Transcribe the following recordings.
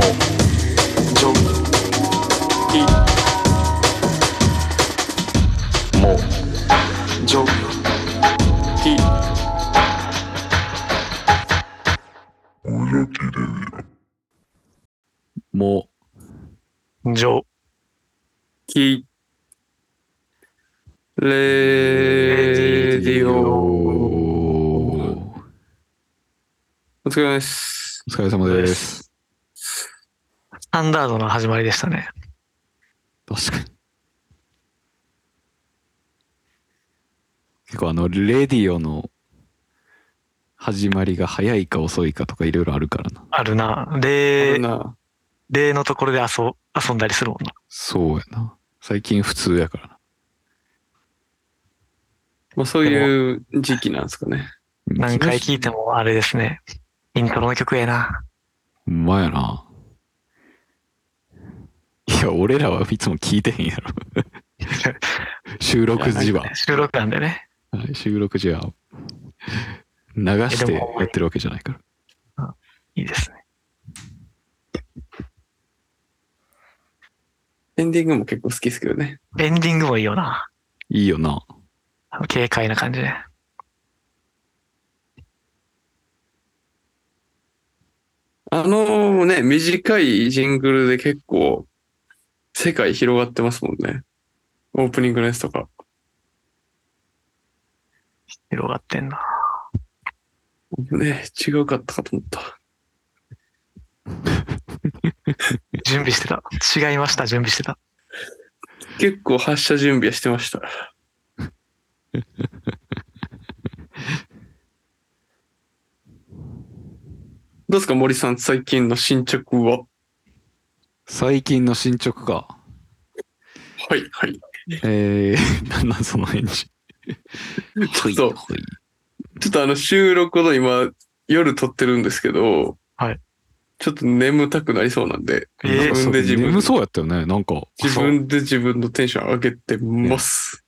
ジョイもジョイもジョキレディオお疲れ様です。お疲れ様です。スタンダードな始まりでしたね。確かに。結構あの、レディオの始まりが早いか遅いかとかいろいろあるからな。あるな。あ例例のところで遊遊んだりするもんな。そうやな。最近普通やからな。まあそういう時期なんですかね。何回聞いてもあれですね。イントロの曲ええな。ほんまやな。いや、俺らはいつも聞いてへんやろ。収録時は。収録なんでね。はい、収録時は流してやってるわけじゃないから。いいですね。エンディングも結構好きですけどね。エンディングもいいよな。いいよな。軽快な感じで。あのね、短いジングルで結構世界広がってますもんね。オープニングのやつとか。広がってんな。ね、違うかったかと思った。準備してた。違いました、準備してた。結構発射準備はしてました。どうですか森さん、最近の進捗は？最近の進捗か。はい、はい。えー、なんなんその返事。ちょっと、ちょっとあの収録の今、夜撮ってるんですけど、はい。ちょっと眠たくなりそうなんで、えー自分で自分眠そうやったよね。なんか。自分で自分のテンション上げてます。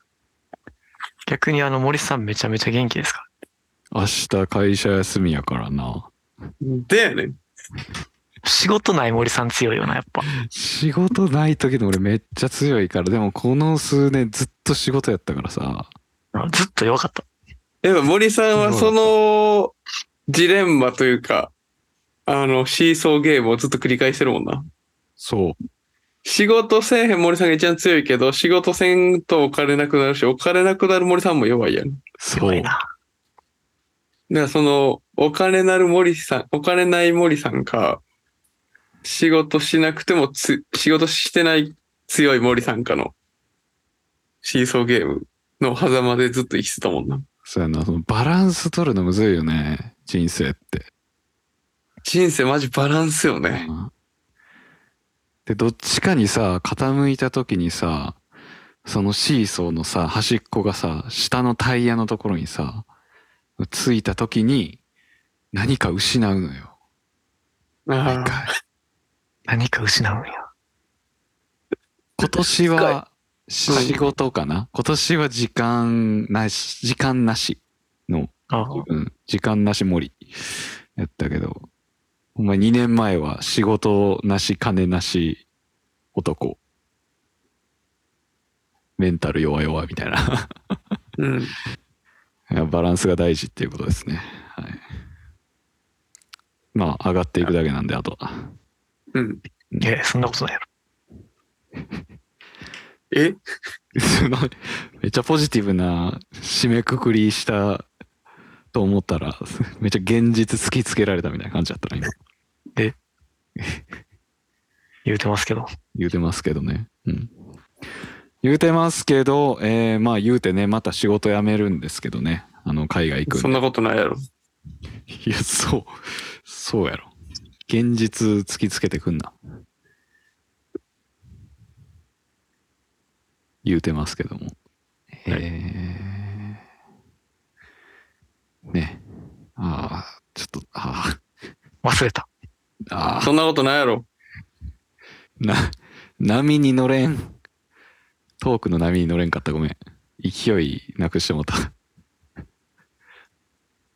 逆にあの森さんめちゃめちゃ元気ですか？明日会社休みやからな。でやねん。仕事ない森さん強いよな、やっぱ。仕事ない時の俺めっちゃ強いから、でもこの数年ずっと仕事やったからさ。ずっと弱かった。やっぱ森さんはそのジレンマというか、あの、シーソーゲームをずっと繰り返してるもんな。そう。仕事せえへん森さんが一番強いけど、仕事せんとお金なくなるし、お金なくなる森さんも弱いやん。だかそう弱い。な。らその、お金なる森さん、お金ない森さんか、仕事しなくてもつ、仕事してない強い森さんかの、シーソーゲームの狭間でずっと生きてたもんな。そうやな。そのバランス取るのむずいよね。人生って。人生マジバランスよね。で、どっちかにさ、傾いた時にさ、そのシーソーのさ、端っこがさ、下のタイヤのところにさ、ついた時に何か失うのよ。毎ああ回。何か失うんや。今年は仕事かな？今年は時間なし、時間なしの、あうん、時間なし森やったけど、お前2年前は仕事なし、金なし男。メンタル弱々みたいな。うん。バランスが大事っていうことですね。はい。まあ、上がっていくだけなんで、あとは。うん。いや、そんなことないやろ。え？めっちゃポジティブな締めくくりしたと思ったら、めっちゃ現実突きつけられたみたいな感じだったな、今。言うてますけど。言うてますけどね。うん。言うてますけど、えー、まあ言うてね、また仕事辞めるんですけどね。あの、海外行くそんなことないやろ。いや、そう、そうやろ。現実突きつけてくんな。言うてますけども。えー、ね。ああ、ちょっと、あ忘れた。あ、あそんなことないやろ。あ、な、波に乗れん。トークの波に乗れんかったごめん。勢いなくしてもうた。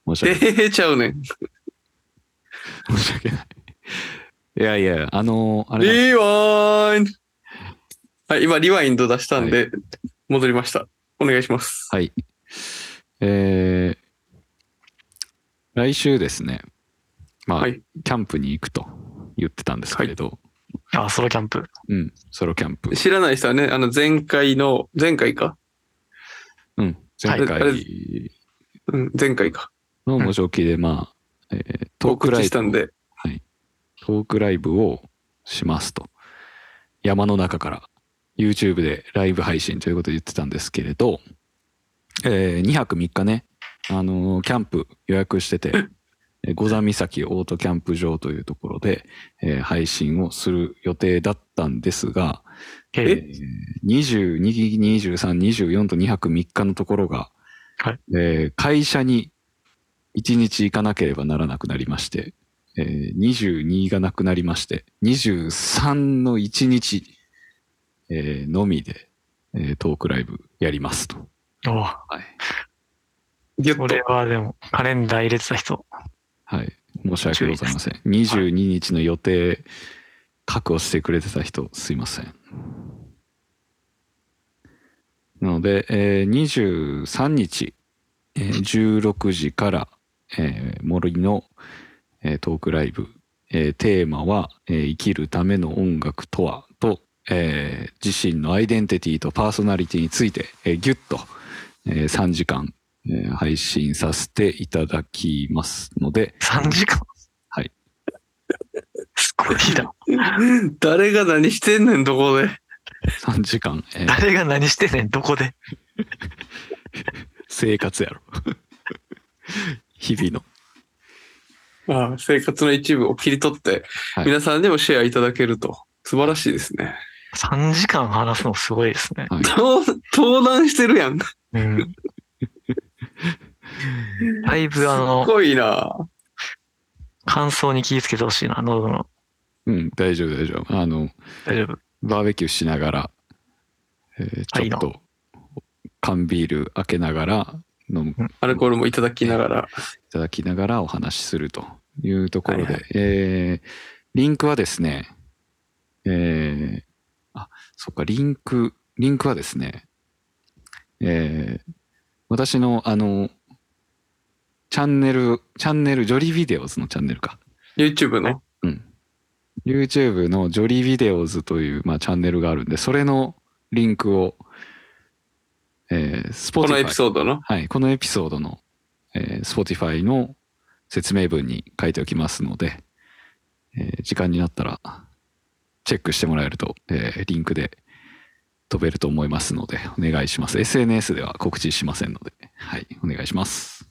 申し訳ない。出ちゃうねん。申し訳ない。いやいや、あのーあれリワインドはい、今、リワインド出したんで、戻りました。お願いします。はい。えー、来週ですね、まあ、はいキャンプに行くと言ってたんですけれど、あ、ソロキャンプ。うん、ソロキャンプ。知らない人はね、あの、前回の、前回か？うん、前はいあれ回うん、前回か。の模状記で、まあ、えートーク告ライしたんで、はい、トークライブをしますと。山の中から YouTube でライブ配信ということで言ってたんですけれど、え2泊3日ね、あのーキャンプ予約してて、えー五山岬オートキャンプ場というところで、えー配信をする予定だったんですが、え？えー22、23、24と2泊3日のところが、はいえー会社に1日行かなければならなくなりまして、えー22がなくなりまして、23の1日、えーのみで、えートークライブやりますと。おうはい。ギュッとそれ。はでも、カレンダー入れてた人、はい。申し訳ございません。22日の予定、確保してくれてた人、すいません。なので、えー23日、えー16時から、えー森の、えートークライブ、えーテーマは、えー生きるための音楽とは？と、えー自身のアイデンティティとパーソナリティについて、えーギュッと、えー3時間、えー配信させていただきますので、3時間？はい。すごいな。誰が何してんねん、どこで？3時間、えー誰が何してんねん、どこで？生活やろ。日々の。ああ生活の一部を切り取って、はい皆さんでもシェアいただけると。素晴らしいですね。3時間話すのすごいですね。はい。登登壇してるやん。すうん。だいぶあの、ごいな。乾燥に気をつけてほしいな、喉の。うん、大丈夫、大丈夫。あの、大丈夫。バーベキューしながら、えーちょっと、缶ビール開けながら、飲む、いアルコールもいただきながら。ただきながらお話しするというところで、はいはえーリンクはですね、えーあ、そっか、リンク、リンクはですね、えー私の、あの、チャンネル、チャンネル、ジョリビデオズのチャンネルか。YouTube の？うん。YouTube のジョリビデオズという、まあ、チャンネルがあるんで、それのリンクを、えー、Spotify このエピソードの？はい、このエピソードの、えー、Spotify の説明文に書いておきますので、えー時間になったらチェックしてもらえると、えーリンクで飛べると思いますので、お願いします。SNS では告知しませんので、はい、お願いします。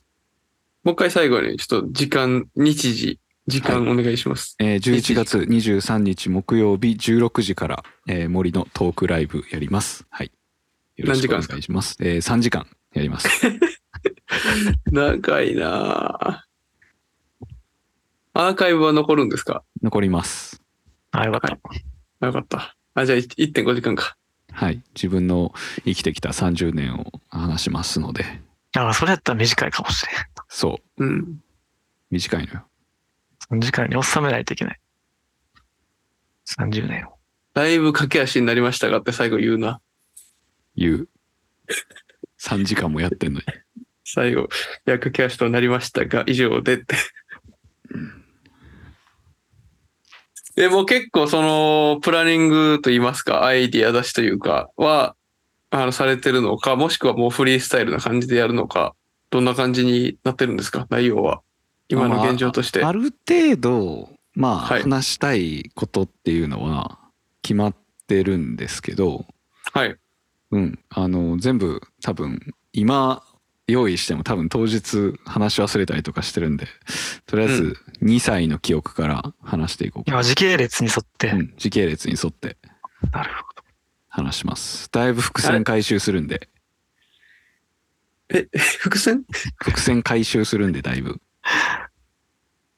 もう一回最後に、ちょっと時間、日時、時間お願いします。えー11月23日木曜日16時から、えー森のトークライブやります。はい。よろしくお願いします。えー3時間やります。長いなぁアーカイブは残るんですか？残ります。あ、よかった。よかった。あ、じゃあ1.5時間か。はい。自分の生きてきた30年を話しますので、あ、それやったら短いかもしれん。そう。うん。短いのよ。3時間に収めないといけない。30年を。だいぶ駆け足になりましたがって最後言うな。言う。3時間もやってんのに。最後、いや、駆け足となりましたが、以上でって。でも結構その、プランニングと言いますか、アイディア出しというか、は、あの、されてるのか、もしくはもうフリースタイルな感じでやるのか、どんな感じになってるんですか、内容は。今の現状として。ある程度、まあ、はい話したいことっていうのは決まってるんですけど、はい。うん。あの、全部多分、今用意しても多分当日話し忘れたりとかしてるんで、とりあえず2歳の記憶から話していこうかな。今、時系列に沿って。うん、時系列に沿ってなるほど。話します。だいぶ伏線回収するんで、伏線？伏線回収するんでだいぶ。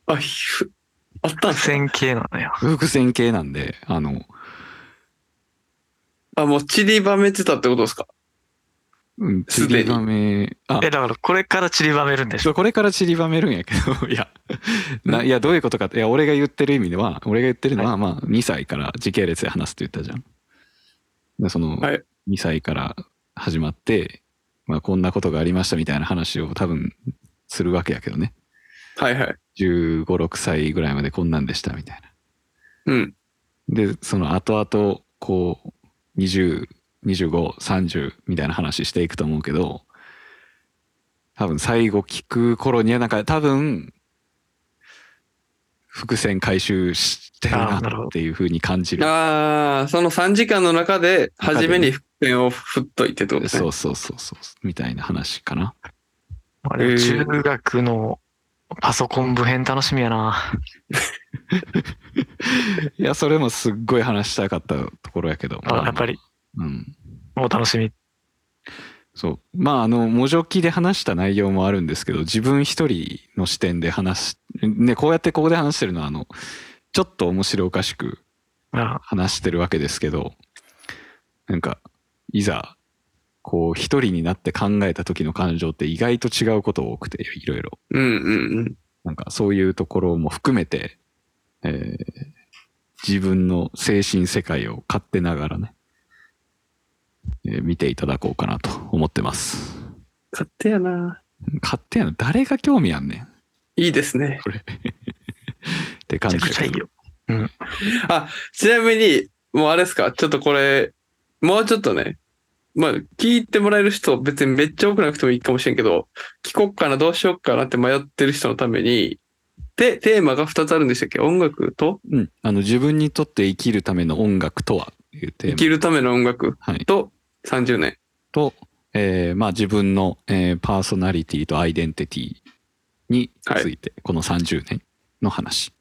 あ、ふあったんすか？線系なのよ。伏線系なんで、あの、あ、もう散りばめてたってことですか？うん、すでに散りばめ、あえ、、だからこれから散りばめるんでしょ？これから散りばめるんやけど、いや、な、いや、どういうことかって、いや、俺が言ってる意味では、俺が言ってるのは、まあ、2歳から時系列で話すって言ったじゃん。でその、はい2歳から始まって、まあ、こんなことがありましたみたいな話を多分するわけやけどね。はいはい。15、6歳ぐらいまでこんなんでしたみたいな。うん。で、その後々、こう、20、25、30みたいな話していくと思うけど、多分最後聞く頃にはなんか多分、伏線回収してるなっていう風に感じる。ああ、その3時間の中で、初めに伏線を振っといてってことですね。そうそうそうそう、みたいな話かな。あれ中学のパソコン部編楽しみやな。いや、それもすっごい話したかったところやけど。あやっぱり、うん。もう楽しみ。そう。まあ、あの、文字起きで話した内容もあるんですけど、自分一人の視点で話し、ね、こうやってここで話してるのは、あの、ちょっと面白おかしくあ話してるわけですけど、なんか、いざ、こう、一人になって考えた時の感情って意外と違うこと多くて、いろいろ。うんうんうん。なんか、そういうところも含めて、えー自分の精神世界を勝手ながらね、えー見ていただこうかなと思ってます。勝手やな。勝手やな。誰が興味あんねん。いいですね。これ。ってめ感じだけどちゃくちゃいいよ。あ、ちなみに、もうあれですか、ちょっとこれ、もうちょっとね、まあ、聞いてもらえる人、別にめっちゃ多くなくてもいいかもしれんけど、聞こっかな、どうしよっかなって迷ってる人のために、で、テーマが2つあるんでしたっけ？音楽と？うん。あの、自分にとって生きるための音楽とは？いうテーマ。生きるための音楽はい。と30年。と、えーまあ自分の、えーパーソナリティとアイデンティティについて、この30年の話。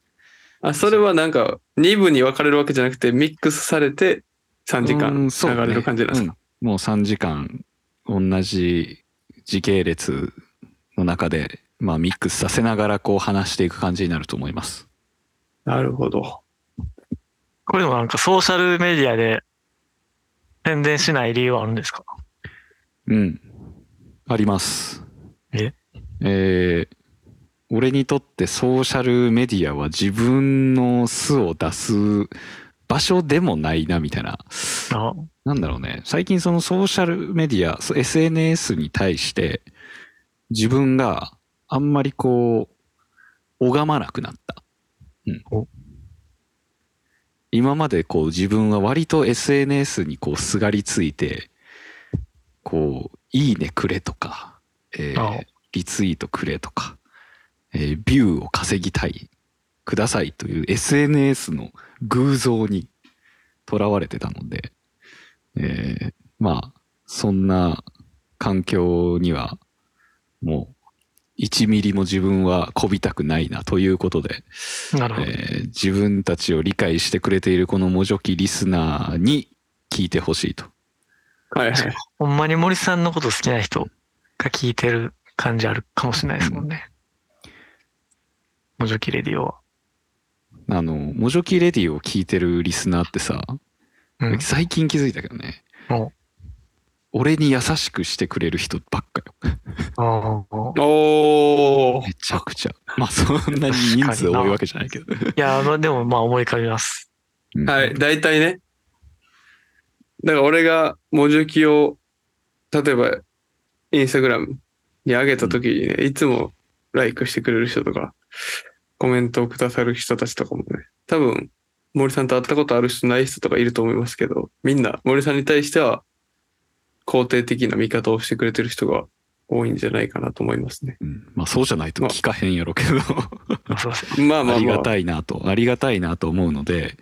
あ、それはなんか、2部に分かれるわけじゃなくて、ミックスされて3時う間流れる感じなんですか、うんもう3時間、同じ時系列の中で、まあミックスさせながらこう話していく感じになると思います。なるほど。これでもなんかソーシャルメディアで宣伝しない理由はあるんですか？うん。あります。え？えー俺にとってソーシャルメディアは自分の素を出す場所でもないなみたいな。あなんだろうね。最近そのソーシャルメディア、SNS に対して自分があんまりこう、拝まなくなった。うんお。今までこう自分は割と SNS にこうすがりついて、こう、いいねくれとか、えーあリツイートくれとか、えービューを稼ぎたい、くださいという SNS の偶像にとらわれてたので、えーまあ、そんな環境には、もう、1ミリも自分はこびたくないなということで、なるほど。えー自分たちを理解してくれているこのもじょきリスナーに聞いてほしいと。はいはい。ほんまに森さんのこと好きな人が聞いてる感じあるかもしれないですもんね。もじょきレディオは。あの、もじょきレディを聞いてるリスナーってさ、うん。最近気づいたけどね、お俺に優しくしてくれる人ばっかよ。おー。めちゃくちゃ。まあそんなに人数多いわけじゃないけど。いや、まあでもまあ思い浮かびます。うんはい、大体ね。だから俺が文字起を、例えば、インスタグラムに上げた時にね、いつもライクしてくれる人とか、コメントをくださる人たちとかもね、多分、森さんと会ったことある人ない人とかいると思いますけど、みんな森さんに対しては、肯定的な見方をしてくれてる人が多いんじゃないかなと思いますね。うんまあそうじゃないと聞かへんやろけど、まあまあまありが。たいなと、ありがたいなと思うので、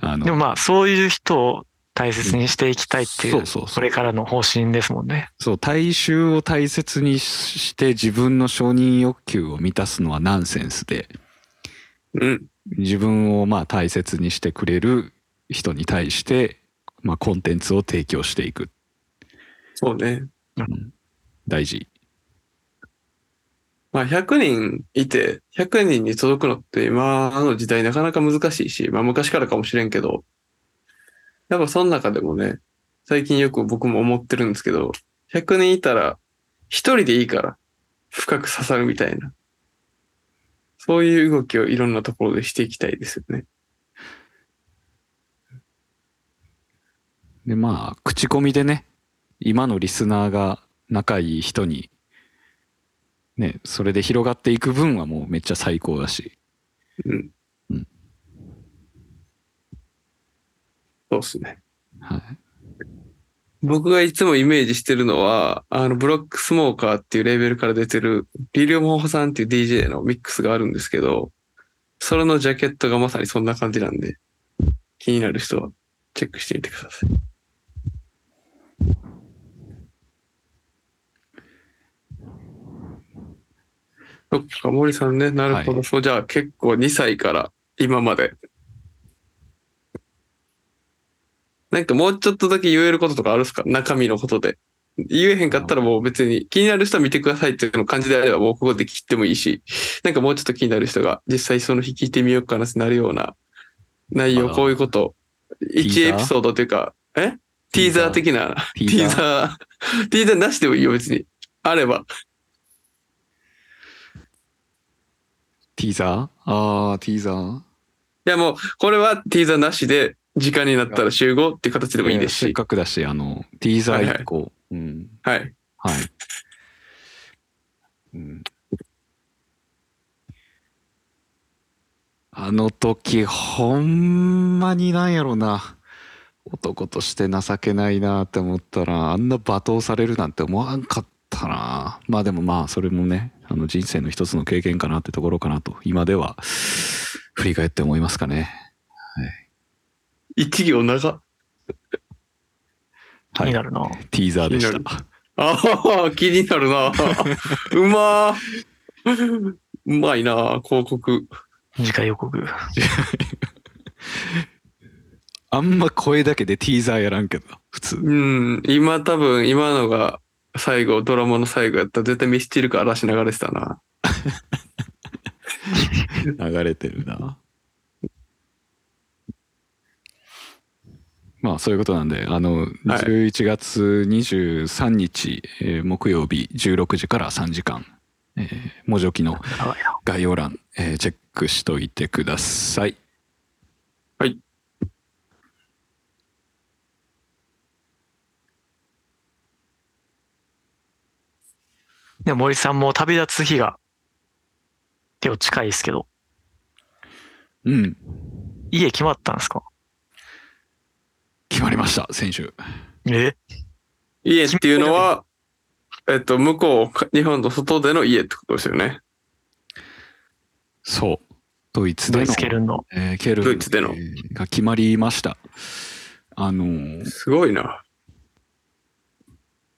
あの、でもまあそういう人を大切にしていきたいっていう、そうそうそうこれからの方針ですもんね。そう、大衆を大切にして自分の承認欲求を満たすのはナンセンスで、うん。自分をまあ大切にしてくれる人に対して、まあコンテンツを提供していく。そうね。うん大事。まあ100人いて、100人に届くのって今の時代なかなか難しいし、まあ昔からかもしれんけど、やっぱその中でもね、最近よく僕も思ってるんですけど、100人いたら、一人でいいから、深く刺さるみたいな。そういう動きをいろんなところでしていきたいですよね。で、まあ、口コミでね、今のリスナーが仲いい人に、ね、それで広がっていく分はもうめっちゃ最高だし。うん。うんそうですね。はい。僕がいつもイメージしてるのは、あの、ブロックスモーカーっていうレーベルから出てる、リリオモホさんっていう DJ のミックスがあるんですけど、それのジャケットがまさにそんな感じなんで、気になる人はチェックしてみてください。そっか、森さんね、なるほど。はいそう、じゃあ結構2歳から今まで。なんかもうちょっとだけ言えることとかあるんですか？中身のことで。言えへんかったらもう別に気になる人は見てくださいっていうの感じであればもうここで切ってもいいし、なんかもうちょっと気になる人が実際その日聞いてみようかなってなるような内容、あこういうこと、ィーザー？1エピソードというか、え？ティーザー的な、ティーザー？ティーザー、ティーザーなしでもいいよ別に。あれば。ティーザー？ああ、ティーザーいやもう、これはティーザーなしで、時間になったら集合っていう形でもいいですせっし。かくだし、あの、ティーザー1個。うん。はい。はい。うん。あの時、ほんまになんやろな。男として情けないなって思ったら、あんな罵倒されるなんて思わんかったな。まあでもまあ、それもね、あの人生の一つの経験かなってところかなと、今では振り返って思いますかね。一行長。気になるな。ティーザーでした。ああ、気になるな。うまー。うまいな、広告。次回予告。あんま声だけでティーザーやらんけど、普通。うん、今多分、今のが最後、ドラマの最後やったら絶対ミスチルか嵐流れてたな。流れてるな。まあそういうことなんで、あの、はい11月23日、えー木曜日16時から3時間、えー、文字置きの。概要欄、えーチェックしといてください。でも森さんも旅立つ日が結構近いですけど、うん。家決まったんですか？決まりました、先週。え？家っていうのは、えっと、向こうか、日本の外での家ってことですよね。そう。ドイツでのドイツ、ケルンの。えーケルンドイツでのえーが決まりました。あのーすごいな。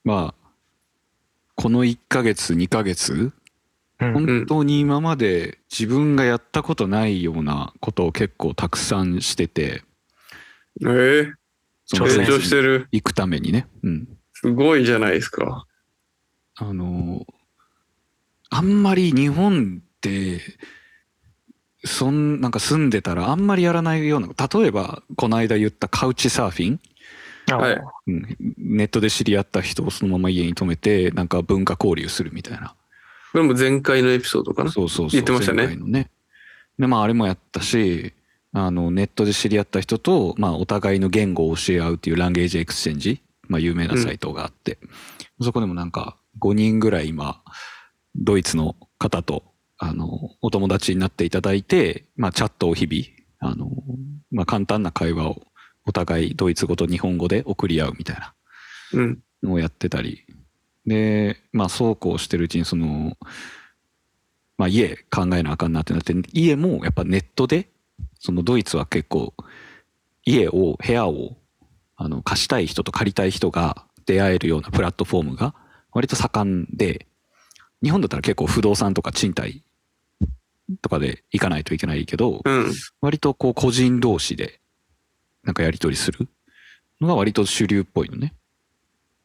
まあ、この1ヶ月、2ヶ月、うん。本当に今まで自分がやったことないようなことを結構たくさんしてて、ええ成長してる。行くためにね。うん。すごいじゃないですか。あの、あんまり日本って、そん、なんか住んでたらあんまりやらないような、例えばこの間言ったカウチサーフィン、あはいうん、ネットで知り合った人をそのまま家に泊めて、なんか文化交流するみたいな。これも前回のエピソードかな？そうそうそう。言ってましたね前回のね。で、まああれもやったし、あの、ネットで知り合った人と、まあお互いの言語を教え合うっていう language exchange、まあ有名なサイトがあって、そこでもなんか5人ぐらい今、ドイツの方と、あの、お友達になっていただいて、まあチャットを日々、あの、まあ簡単な会話をお互いドイツ語と日本語で送り合うみたいな。うん。のをやってたり。で、まあそうこうしてるうちにその、まあ家考えなあかんなってなって、家もやっぱネットで、そのドイツは結構家を、部屋をあの貸したい人と借りたい人が出会えるようなプラットフォームが割と盛んで、日本だったら結構不動産とか賃貸とかで行かないといけないけど、うん。割とこう個人同士でなんかやり取りする？のが割と主流っぽいのね。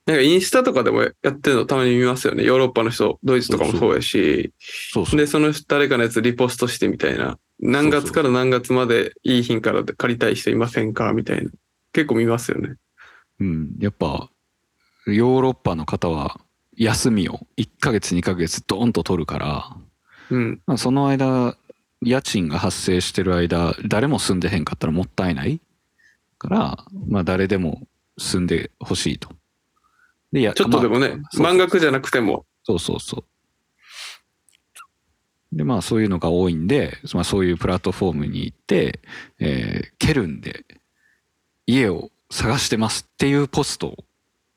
なんかインスタとかでもやってるのたまに見ますよね。ヨーロッパの人、ドイツとかもそうやし。そうそう。で、その誰かのやつリポストしてみたいな。何月から何月までいい品から借りたい人いませんか？みたいな。結構見ますよね。うん、やっぱ、ヨーロッパの方は休みを1ヶ月2ヶ月ドーンと取るから、うん。まあその間、家賃が発生してる間、誰も住んでへんかったらもったいないから、まあ誰でも住んでほしいと。で、いやちょっとでもね、まあそう満額じゃなくても。そうそうそう。で、まあそういうのが多いんで、まあそういうプラットフォームに行って、えーケルンで家を探してますっていうポストを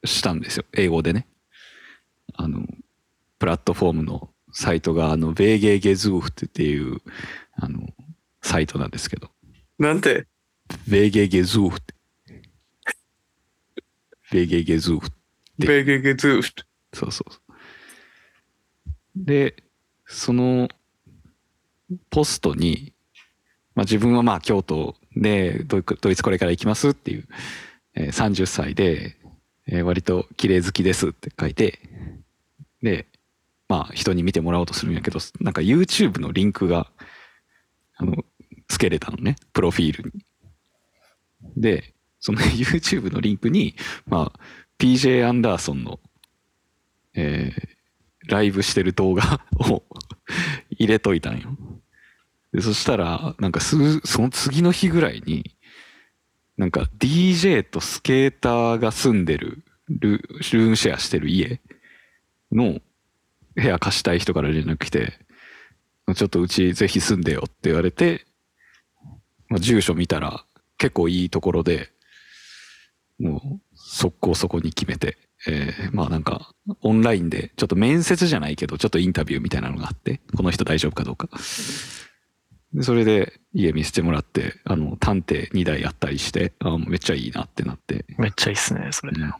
したんですよ。英語でね。あの、プラットフォームのサイトが、あの、ベーゲーゲズーフっていう、あの、サイトなんですけど、なんて、ベーゲーゲズーフって。ベーゲーゲズーフでベーゲゲズーフそうそうそう。で、そのポストに、まあ、自分はまあ京都でドイドイツこれから行きますっていう、えー30歳で、えー割と綺麗好きですって書いて、で、まあ人に見てもらおうとするんやけど、なんか YouTube のリンクが、あの、つけれたのね、プロフィールに。で、その YouTube のリンクに、まあ、PJ アンダーソンの、えーライブしてる動画 を 入れといたんよ。でそしたら、なんかす、その次の日ぐらいに、なんか DJ とスケーターが住んでるル、ルームシェアしてる家の部屋貸したい人から連絡来て、ちょっとうちぜひ住んでよって言われて、まあ、住所見たら結構いいところで、もう速攻そこに決めて、えーまあなんかオンラインでちょっと面接じゃないけどちょっとインタビューみたいなのがあってこの人大丈夫かどうか。でそれで家見せてもらってあの探偵2台あったりしてあめっちゃいいなってなって、めっちゃいいっすね、それ。うん。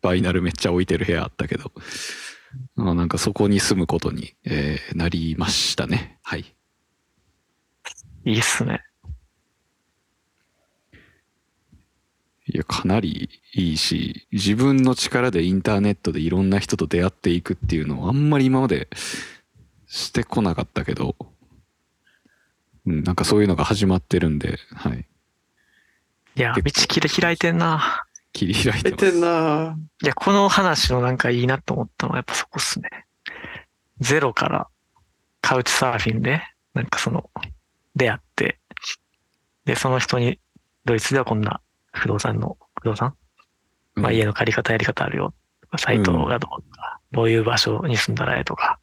バイナルめっちゃ置いてる部屋あったけど。あなんかそこに住むことに、えーなりましたね。はい。いいっすね。いや、かなりいいし、自分の力でインターネットでいろんな人と出会っていくっていうのをあんまり今までしてこなかったけど、うん、なんかそういうのが始まってるんで、はい。いや、道切り開いてんな。切り開いててんないや、この話のなんかいいなと思ったのはやっぱそこっすね。ゼロからカウチサーフィンで、なんかその、出会って、で、その人に、ドイツではこんな不動産の、不動産？まあ家の借り方やり方あるよ。サイトがどうとか、どういう場所に住んだらええとか、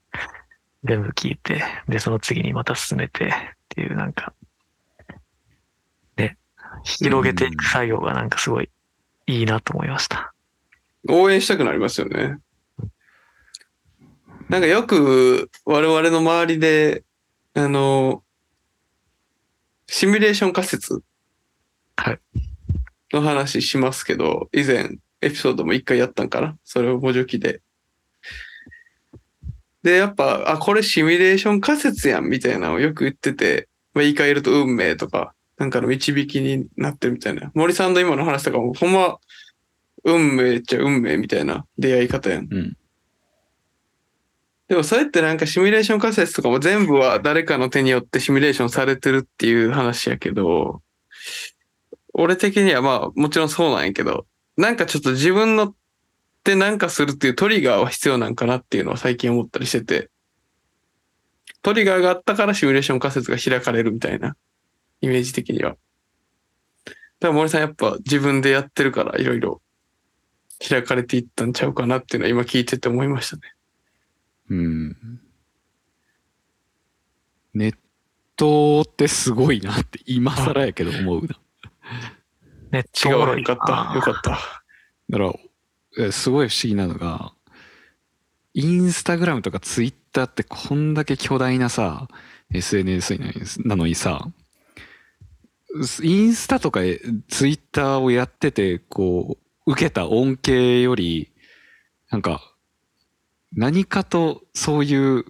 全部聞いて、で、その次にまた進めてっていうなんか、ね、広げていく作業がなんかすごいいいなと思いました。応援したくなりますよね。なんかよく我々の周りで、あの、シミュレーション仮説はいの話しますけど、以前エピソードも一回やったんかな？それを補助記で。で、やっぱ、あ、これシミュレーション仮説やんみたいなのをよく言ってて、まあ、言い換えると運命とか、なんかの導きになってるみたいな。森さんの今の話とかも、ほんま、運命っちゃ運命みたいな出会い方やん。うん。でもそれってなんかシミュレーション仮説とかも全部は誰かの手によってシミュレーションされてるっていう話やけど、俺的にはまあもちろんそうなんやけど、なんかちょっと自分の手なんかするっていうトリガーは必要なんかなっていうのは最近思ったりしてて、トリガーがあったからシミュレーション仮説が開かれるみたいなイメージ的には。だから森さんやっぱ自分でやってるからいろいろ開かれていったんちゃうかなっていうのは今聞いてて思いましたね。うん。ネットってすごいなって今更やけど思うな。ネット違うおもろいよかった。よかった。だから、えすごい不思議なのが、インスタグラムとかツイッターってこんだけ巨大なさ、SNS なのにさ、インスタとかツイッターをやってて、こう、受けた恩恵より、なんか、何かとそういう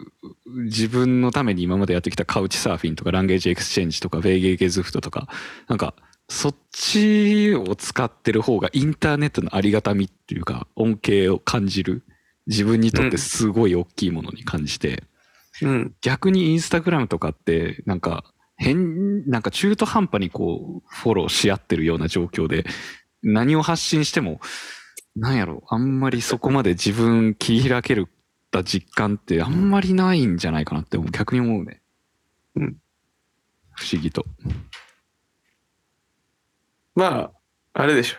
自分のために今までやってきたカウチサーフィンとか language exchange とか WG-Gesucht とか、なんかそっちを使ってる方がインターネットのありがたみっていうか恩恵を感じる自分にとってすごい大きいものに感じて、うん。逆にインスタグラムとかってなんか変なんか中途半端にこうフォローし合ってるような状況で何を発信してもなんやろ、あんまりそこまで自分切り開けるた実感ってあんまりないんじゃないかなって逆に思うね。うん。不思議と。まあ、あれでし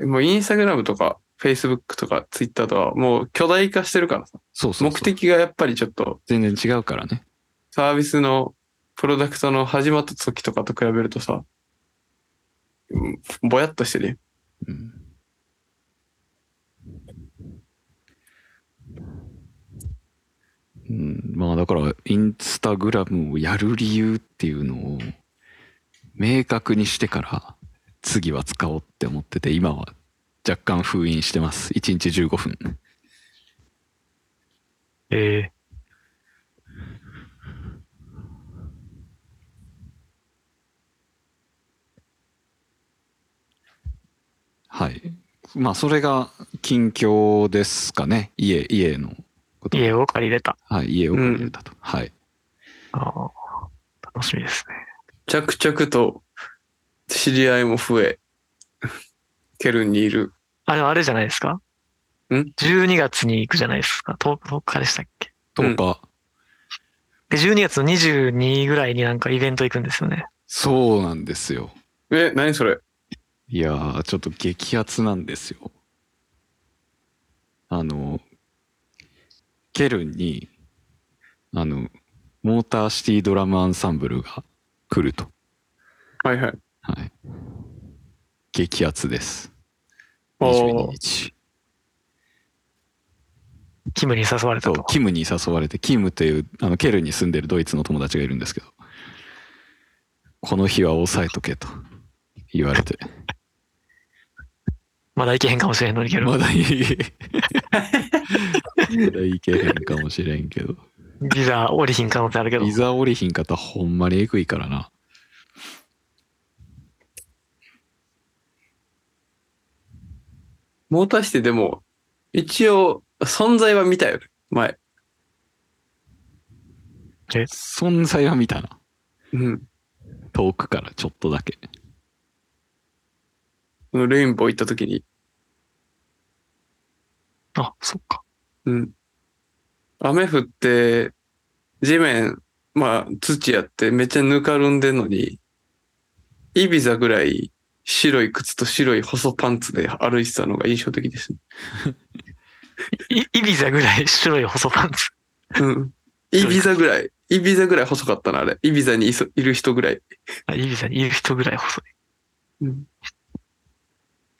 ょ。もうインスタグラムとか、フェイスブックとか、ツイッターとか、もう巨大化してるからさ。そうそうそう目的がやっぱりちょっと、全然違うからね。サービスの、プロダクトの始まった時とかと比べるとさ、うんぼやっとしてるよ。うん。うん、まあだから、インスタグラムをやる理由っていうのを明確にしてから次は使おうって思ってて、今は若干封印してます。1日15分。ええはい。まあそれが近況ですかね。家、家のこと。家を借りれた。はい、家を借りれたと。はい。ああ、楽しみですね。着々と知り合いも増え、ケルンにいる。あ、でもあれじゃないですか？ん ?12 月に行くじゃないですか。10, 10日でしたっけ？10日、で、12月の22ぐらいになんかイベント行くんですよね。そうなんですよ。え、何それ？いやー、ちょっと激アツなんですよ。あの、ケルンに、あの、モーターシティドラムアンサンブルが来ると。はいはい。はい。激アツです。22おー日。キムに誘われたそうと、。キムに誘われて、キムという、あの、ケルンに住んでるドイツの友達がいるんですけど、この日は抑えとけと言われて、まだ行けへんかもしれんのにけど。まだいい。まだいけへんかもしれんけど。ビザ降りひん可能性あるけど。いざ降りひんかったらほんまにエグいからな。モーターシティでも、一応、存在は見たよね。前。存在は見たな。うん。遠くからちょっとだけ。レインボー行った時に。あ、そっか。うん。雨降って、地面、まあ、土やってめっちゃぬかるんでんのに、イビザぐらい白い靴と白い細パンツで歩いてたのが印象的です。いイビザぐらい白い細パンツ。うん。イビザぐらい、イビザぐらい細かったな、あれ。イビザにいそいる人ぐらい。あイビザにいる人ぐらい細い。うん。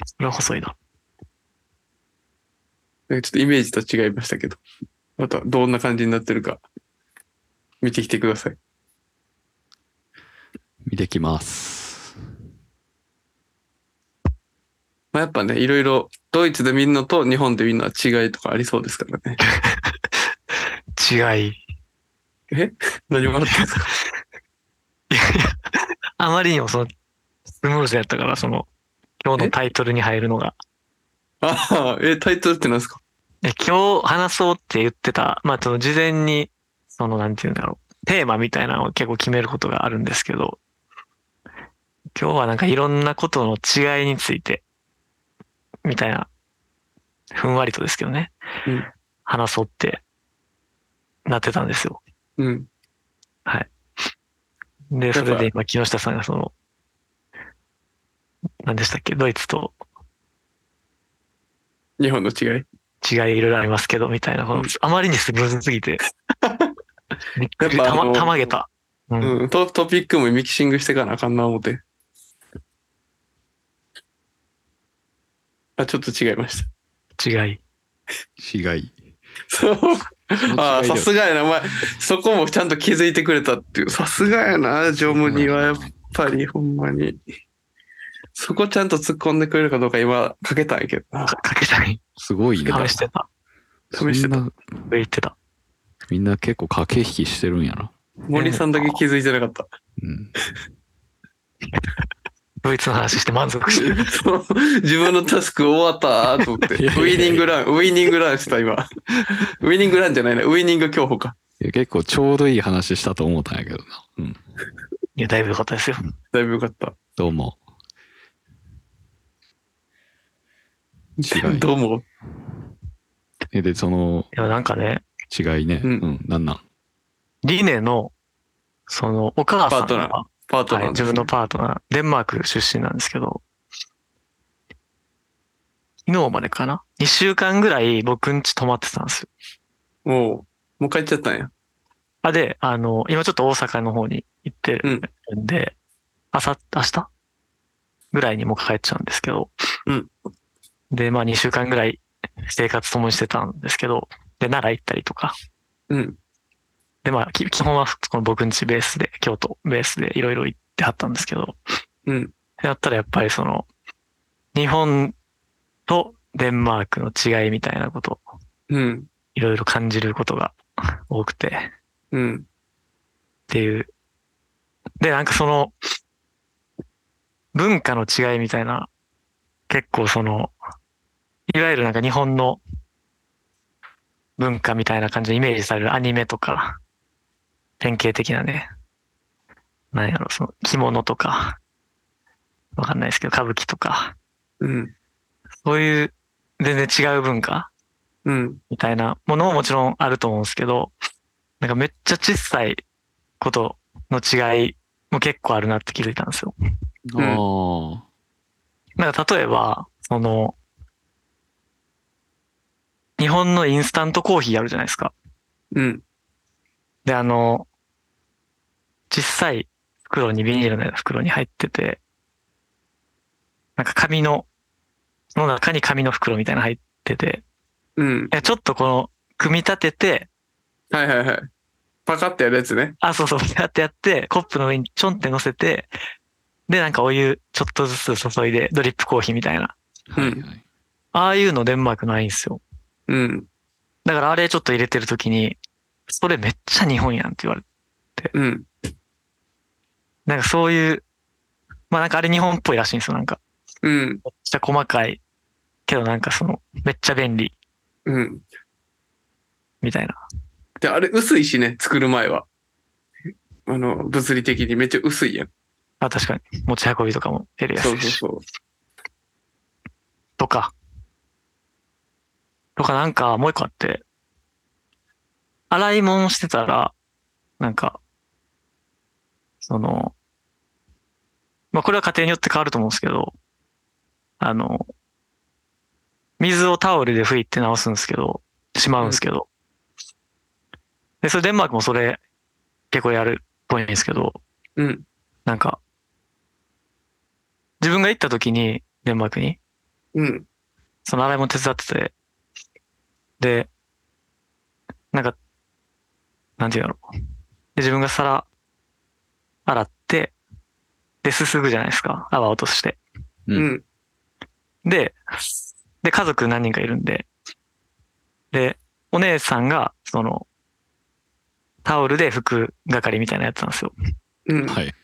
それは細いな。ちょっとイメージと違いましたけど。またどんな感じになってるか、見てきてください。見てきます。まあ、やっぱね、いろいろ、ドイツで見るのと日本で見るのは違いとかありそうですからね。違い。え？何笑ってんですかあまりにもその、スムーズやったから、その、今日のタイトルに入るのが。ああ、え、タイトルって何ですか？で今日話そうって言ってた、まあ、その事前に、その、なんていうんだろう、テーマみたいなのを結構決めることがあるんですけど、今日はなんかいろんなことの違いについて、みたいな、ふんわりとですけどね、うん話そうってなってたんですよ。うん。で、やっぱそれで今、木下さんがその、何でしたっけ、ドイツと日本の違い？違いいろいろありますけど、みたいな、このあまりにスムーズすぎて、びっくり、たま、やっぱあのたまげた。うんうん。トトピックもミキシングしてかなあかんな思って。あ、ちょっと違いました。違い。違い。そう。ああ、さすがやな。お前、そこもちゃんと気づいてくれたっていう。さすがやな、ジョムにはやっぱり、ほんまに。そこちゃんと突っ込んでくれるかどうか今、かけたんやけどな。かかけたい。すごいね。試してた。試してたそんな言ってた。みんな結構駆け引きしてるんやな。森さんだけ気づいてなかった。うん。ドイツの話して満足してる。自分のタスク終わったと思って。ウいやいやいやィニングラン、ウィニングランした今。ウィニングランじゃないな。ウィニング競歩か。いや結構ちょうどいい話したと思ったんやけどな。うん。いや、だいぶ良かったですよ。だいぶよかった。どうも。違い。どうも。え、で、そのいや、なんかね、違いね。ううんん、なんなん？リネの、その、お母さんパートナーが、パートナー、はい、自分のパートナー、デンマーク出身なんですけど、昨日までかな ?2 週間ぐらい僕ん家泊まってたんですよ。もう、もう帰っちゃったんや。あ、で、あの、今ちょっと大阪の方に行ってるんで、朝、明日ぐらいにもう帰っちゃうんですけど、うんで、まあ2週間ぐらい生活共にしてたんですけど、で、奈良行ったりとか、うん。で、まあ、き基本はこの僕ん家ベースで、京都ベースでいろいろ行ってはったんですけど、うん。やったらやっぱりその、日本とデンマークの違いみたいなこと、うん。いろいろ感じることが多くて、うん。っていう。で、なんかその、文化の違いみたいな、結構その、いわゆるなんか日本の文化みたいな感じでイメージされるアニメとか、典型的なね、なんやろ、その着物とか、わかんないですけど、歌舞伎とか、うん。そういう全然違う文化うん。みたいなものももちろんあると思うんですけど、なんかめっちゃ小さいことの違いも結構あるなって気づいたんですよ。うんああ。なんか例えば、その、日本のインスタントコーヒーあるじゃないですか。うん。で、あの、小さい袋にビニールの袋に入ってて、なんか紙の、その中に紙の袋みたいなの入ってて、うん。ちょっとこの、組み立てて、はいはいはい。パカってやるやつね。あ、そうそう、やってやって、コップの上にちょんって乗せて、で、なんかお湯ちょっとずつ注いで、ドリップコーヒーみたいな。はいはい。ああいうのデンマークないんですよ。うん。だからあれちょっと入れてるときに、それめっちゃ日本やんって言われて。うん。なんかそういう、まあなんかあれ日本っぽいらしいんですよ。なんか、うん。めっちゃ細かい、けどなんかその、めっちゃ便利、うん。みたいな。で、あれ薄いしね、作る前は。あの、物理的にめっちゃ薄いやん。あ、確かに。持ち運びとかもやりやすそう。そうそう。とか。とかなんかもう一個あって、洗い物してたら、なんか、その、まあこれは家庭によって変わると思うんですけど、あの、水をタオルで拭いて直すんですけど、しまうんですけど、で、それデンマークもそれ結構やるっぽいんですけど、うん。なんか、自分が行った時に、デンマークに、うん。その洗い物手伝ってて、で、なんか、なんていうので、自分が皿洗って、で、すすぐじゃないですか。泡落として。ううん。で、で、家族何人かいるんで、で、お姉さんが、その、タオルで拭く係みたいなやつなんですよ。うん。はい。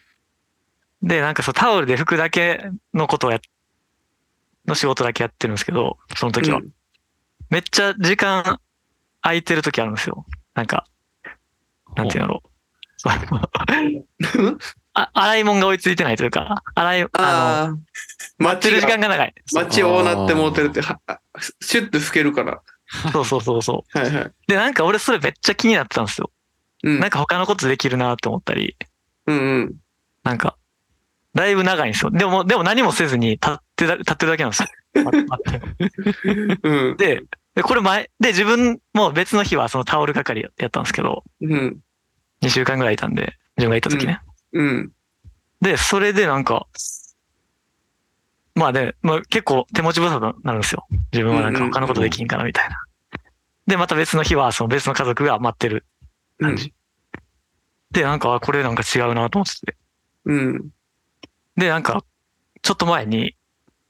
で、なんかそう、タオルで拭くだけのことをや、の仕事だけやってるんですけど、その時は。めっちゃ時間空いてる時あるんですよ。なんか、なんていうのろう。あ洗い物が追いついてないというか、洗い、あの。待ってる時間が。が長い。街をなってもうてるって、はシュッと吹けるから。そうそうそうそはいはい。う。で、なんか俺それめっちゃ気になってたんですよ。うん。なんか他のことできるなって思ったり、うんうん。なんか、だいぶ長いんですよ。でも、でも何もせずに立ってだ、立ってるだけなんですよ。待ってうん。で、で、これ前、で、自分も別の日はそのタオル係やったんですけど、うん。2週間ぐらいいたんで、自分が行った時ね。うん。で、それでなんか、まあで、まあ結構手持ち無沙汰になるんですよ。自分はなんか他のことできんかなみたいな。で、また別の日はその別の家族が待ってるうん感じ。で、なんか、あこれなんか違うなと思ってて。うん。で、なんか、ちょっと前に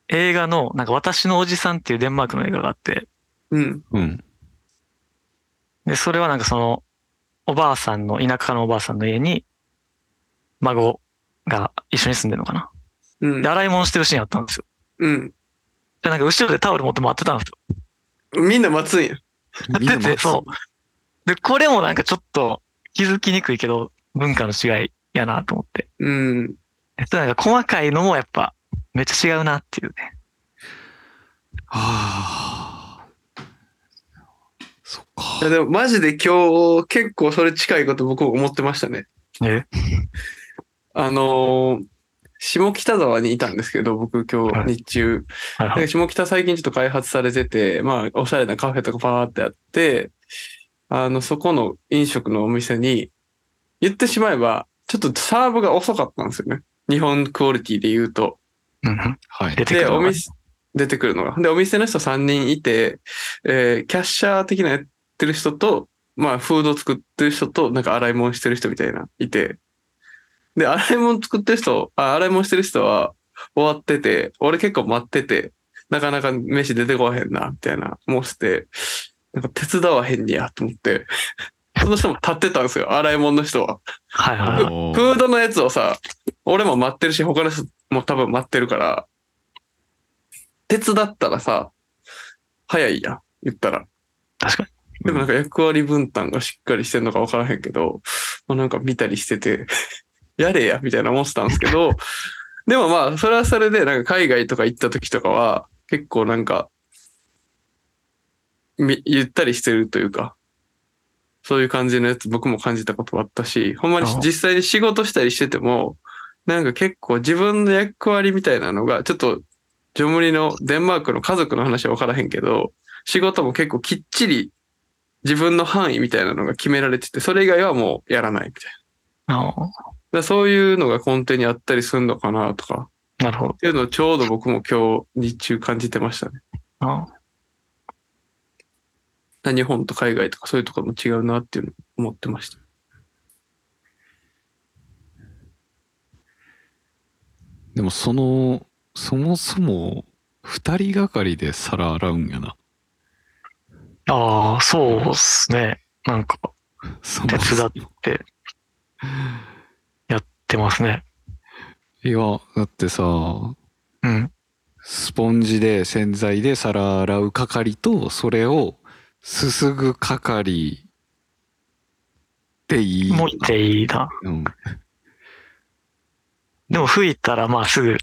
映画の、なんか私のおじさんっていうデンマークの映画があって、うん。うん。で、それはなんかその、おばあさんの、田舎のおばあさんの家に、孫が一緒に住んでるのかな。うんで、。洗い物してるシーンあったんですよ。うん。で、なんか後ろでタオル持って待ってたんですよ。みんな待つんや。みんなで、そう。で、これもなんかちょっと気づきにくいけど、文化の違いやなと思って。うん。えっと、なんか細かいのもやっぱめっちゃ違うなっていうね。ああ。いやか。でもマジで今日結構それ近いこと僕も思ってましたね。え？あのー下北沢にいたんですけど、僕今はい日日中。はいはい。で下北最近ちょっと開発されてて、まあ、おしゃれなカフェとかパーってあって、あの、そこの飲食のお店に、言ってしまえば、ちょっとサーブが遅かったんですよね。日本クオリティで言うと。うんはい出。てくで、るのがお店、出てくるのが。で、お店の人3人いて、えーキャッシャー的なやってる人と、まあ、フード作ってる人と、なんか洗い物してる人みたいな、いて。で、洗い物作ってる人、あ、洗い物してる人は終わってて、俺結構待ってて、なかなか飯出てこへんな、みたいな、思ってて、なんか手伝わへんにや、と思って。その人も立ってたんですよ、洗い物の人は。はいはいフードのやつをさ、俺も待ってるし、他の人も多分待ってるから、手伝ったらさ、早いやん、言ったら。確かに。でもなんか役割分担がしっかりしてんのか分からへんけど、まあ、なんか見たりしてて、やれや、みたいな思ってたんですけど、でもまあ、それはそれで、なんか海外とか行った時とかは、結構なんか、みゆったりしてるというか、そういう感じのやつ僕も感じたことあったし、ほんまに実際に仕事したりしてても、なんか結構自分の役割みたいなのが、ちょっと、ジョムリのデンマークの家族の話は分からへんけど、仕事も結構きっちり自分の範囲みたいなのが決められてて、それ以外はもうやらないみたいな。そういうのが根底にあったりするのかなとか、あ、なるほどっ。ていうのをちょうど僕も今日日中感じてましたね。あ日本と海外とかそういうところも違うなっていうのを思ってました。でもその、そもそも、二人がかりで皿洗うんやな。ああ、そうっすね。なんか、手伝って、やってますね。いや、だってさ、うん。スポンジで洗剤で皿洗う係と、それをすすぐ係でいい。もういていいな。うん。でも拭いたらまあすぐ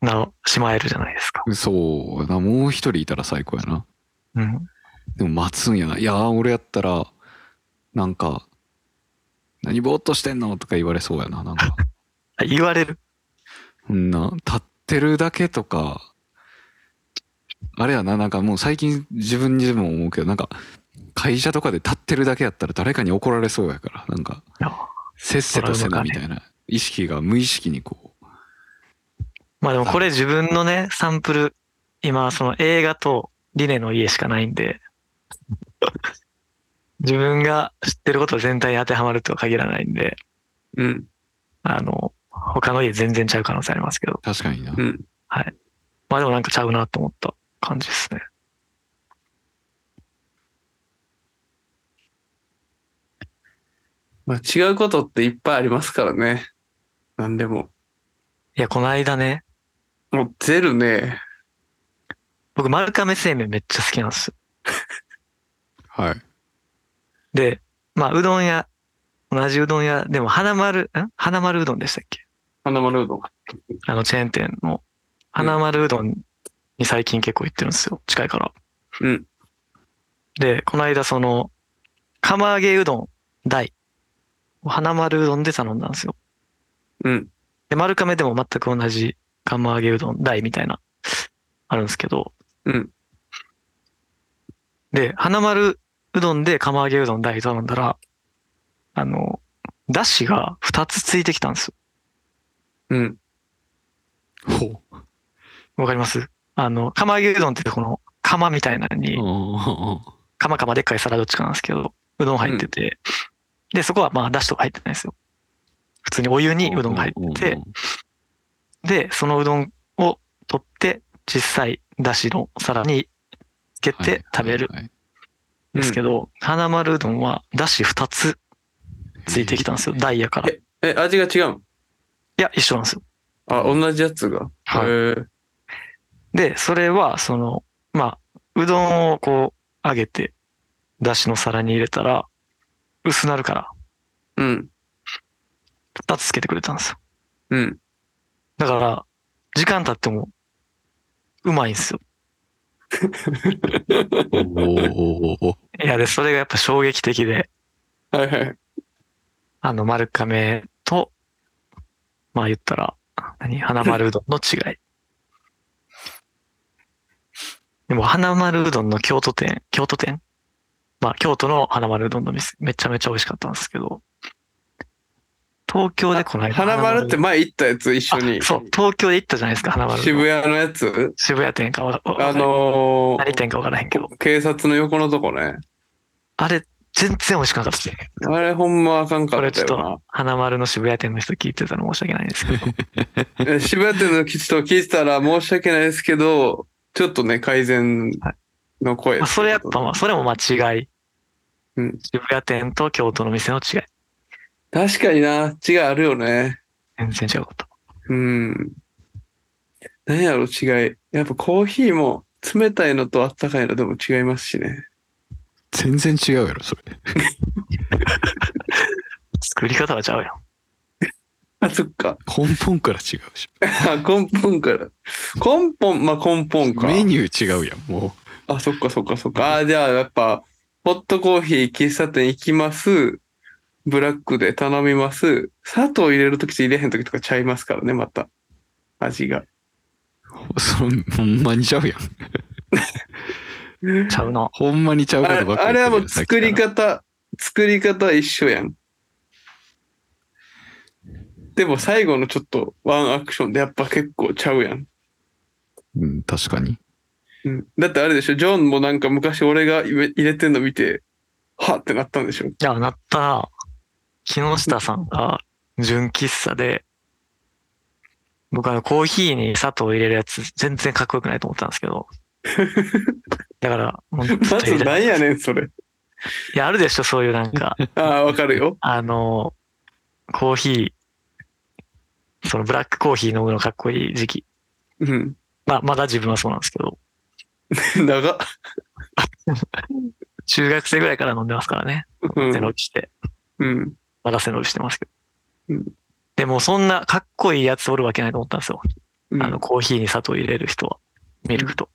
な、しまえるじゃないですか。そうな、もう一人いたら最高やな。うん。でも待つんやな。いやー、俺やったら、なんか、何ぼーっとしてんのとか言われそうやな。なんか、あ 言われる？そんな、立ってるだけとか、あれやな、なんかもう最近自分にでも思うけど、なんか、会社とかで立ってるだけやったら誰かに怒られそうやから、なんか、せっせとせなみたいな意識が無意識にこう、まあでもこれ自分のね、サンプル、今その映画とリネの家しかないんで、自分が知ってること全体に当てはまるとは限らないんで、うん。あの、他の家全然ちゃう可能性ありますけど、確かにな。うん。まあでもなんかちゃうなと思った感じですね。まあ違うことっていっぱいありますからね。なんでも。いや、この間ね、もうゼルね。僕、丸亀製麺めっちゃ好きなんですよ。はい。で、まあ、うどん屋、同じうどん屋、でも、花丸、ん？花丸うどんでしたっけ？花丸うどん。あの、チェーン店の、花丸うどんに最近結構行ってるんですよ。近いから。うん。で、この間、その、釜揚げうどん大、花丸うどんで頼んだんですよ。うん。で、丸亀でも全く同じ釜揚げうどん大みたいな、あるんですけど。うん。で、花丸うどんで釜揚げうどん大頼んだら、あの、だしが2つついてきたんですよ。うん。ほわかります？あの、釜揚げうどんってこの釜みたいなのに、う。釜釜でっかい皿どっちかなんですけど、うどん入ってて、で、そこはまあだしとか入ってないんですよ。普通にお湯にうどんが入ってて、で、そのうどんを取って、実際だしの皿につけて食べるですけど、花丸うどんはだし2つついてきたんですよ。ダイヤから。いえ、味が違うんや、一緒なんですよ。あ、同じやつが？はいで、それは、その、まあ、うどんをこう、揚げて、だしの皿に入れたら、薄なるから、うん。2つつけてくれたんですよ。うん。だから、時間経っても、うまいんですよ。お おいや、で、それがやっぱ衝撃的で、はいはい。あの、丸亀と、まあ言ったら、何？花丸うどんの違い。でも、花丸うどんの京都店、京都店？まあ、京都の花丸うどんの店、めちゃめちゃ美味しかったんですけど、東京でこの間。花丸って前行ったやつ一緒にあ。そう、東京で行ったじゃないですか、花丸。渋谷のやつ？渋谷店かあの何店かわからへんけど。ー、警察の横のとこね。あれ、全然美味しくなかったですね。あれほんまあかんかこれちょっと。、花丸の渋谷店の人聞いてたら申し訳ないんですけど。え渋谷店の人聞いてたら申し訳ないですけど、ちょっとね、改善の声。まあ、それやっぱ、まあ、それもまあ違い。うん渋谷店と京都の店の違い。確かにな、違いあるよね。全然違うこと。うん。何やろ、違い。やっぱコーヒーも冷たいのとあったかいのでも違いますしね。全然違うやろ、それ。作り方はちゃうよ。あ、そっか。根本から違うし。あ根本から。根本、まあ根本か。メニュー違うやん、もあ、そっかそっかそっか。あ、じゃあやっぱ、ホットコーヒー喫茶店行きます。ブラックで頼みます。砂糖入れるときと入れへんときとかちゃいますからね、また。味が。う。そんほんまにちゃうやん。ちゃうな。ほんまにちゃうあれことばっかあれはもう作り方、作り方一緒やん。でも最後のちょっとワンアクションでやっぱ結構ちゃうやん。らうん、確かに。うん、だってあれでしょ、ジョンもなんか昔俺が入れ入れてんの見て、はってなったんでしょ。いや、なったな。木下さんが純喫茶で、僕あのコーヒーに砂糖を入れるやつ全然かっこよくないと思ったんですけど。だから、まず入れてなんやねん、それ。いや、あるでしょ、そういうなんか、ああ、わかるよ。あの、コーヒー、そのブラックコーヒー飲むのかっこいい時期。うん。まあ、まだ自分はそうなんですけど、長っ。中学生ぐらいから飲んでますからね。うん背伸びして。うん。まだ背伸びしてますけど。うんでもそんなかっこいいやつおるわけないと思ったんですよ。うんあの、コーヒーに砂糖入れる人は。ミルクと。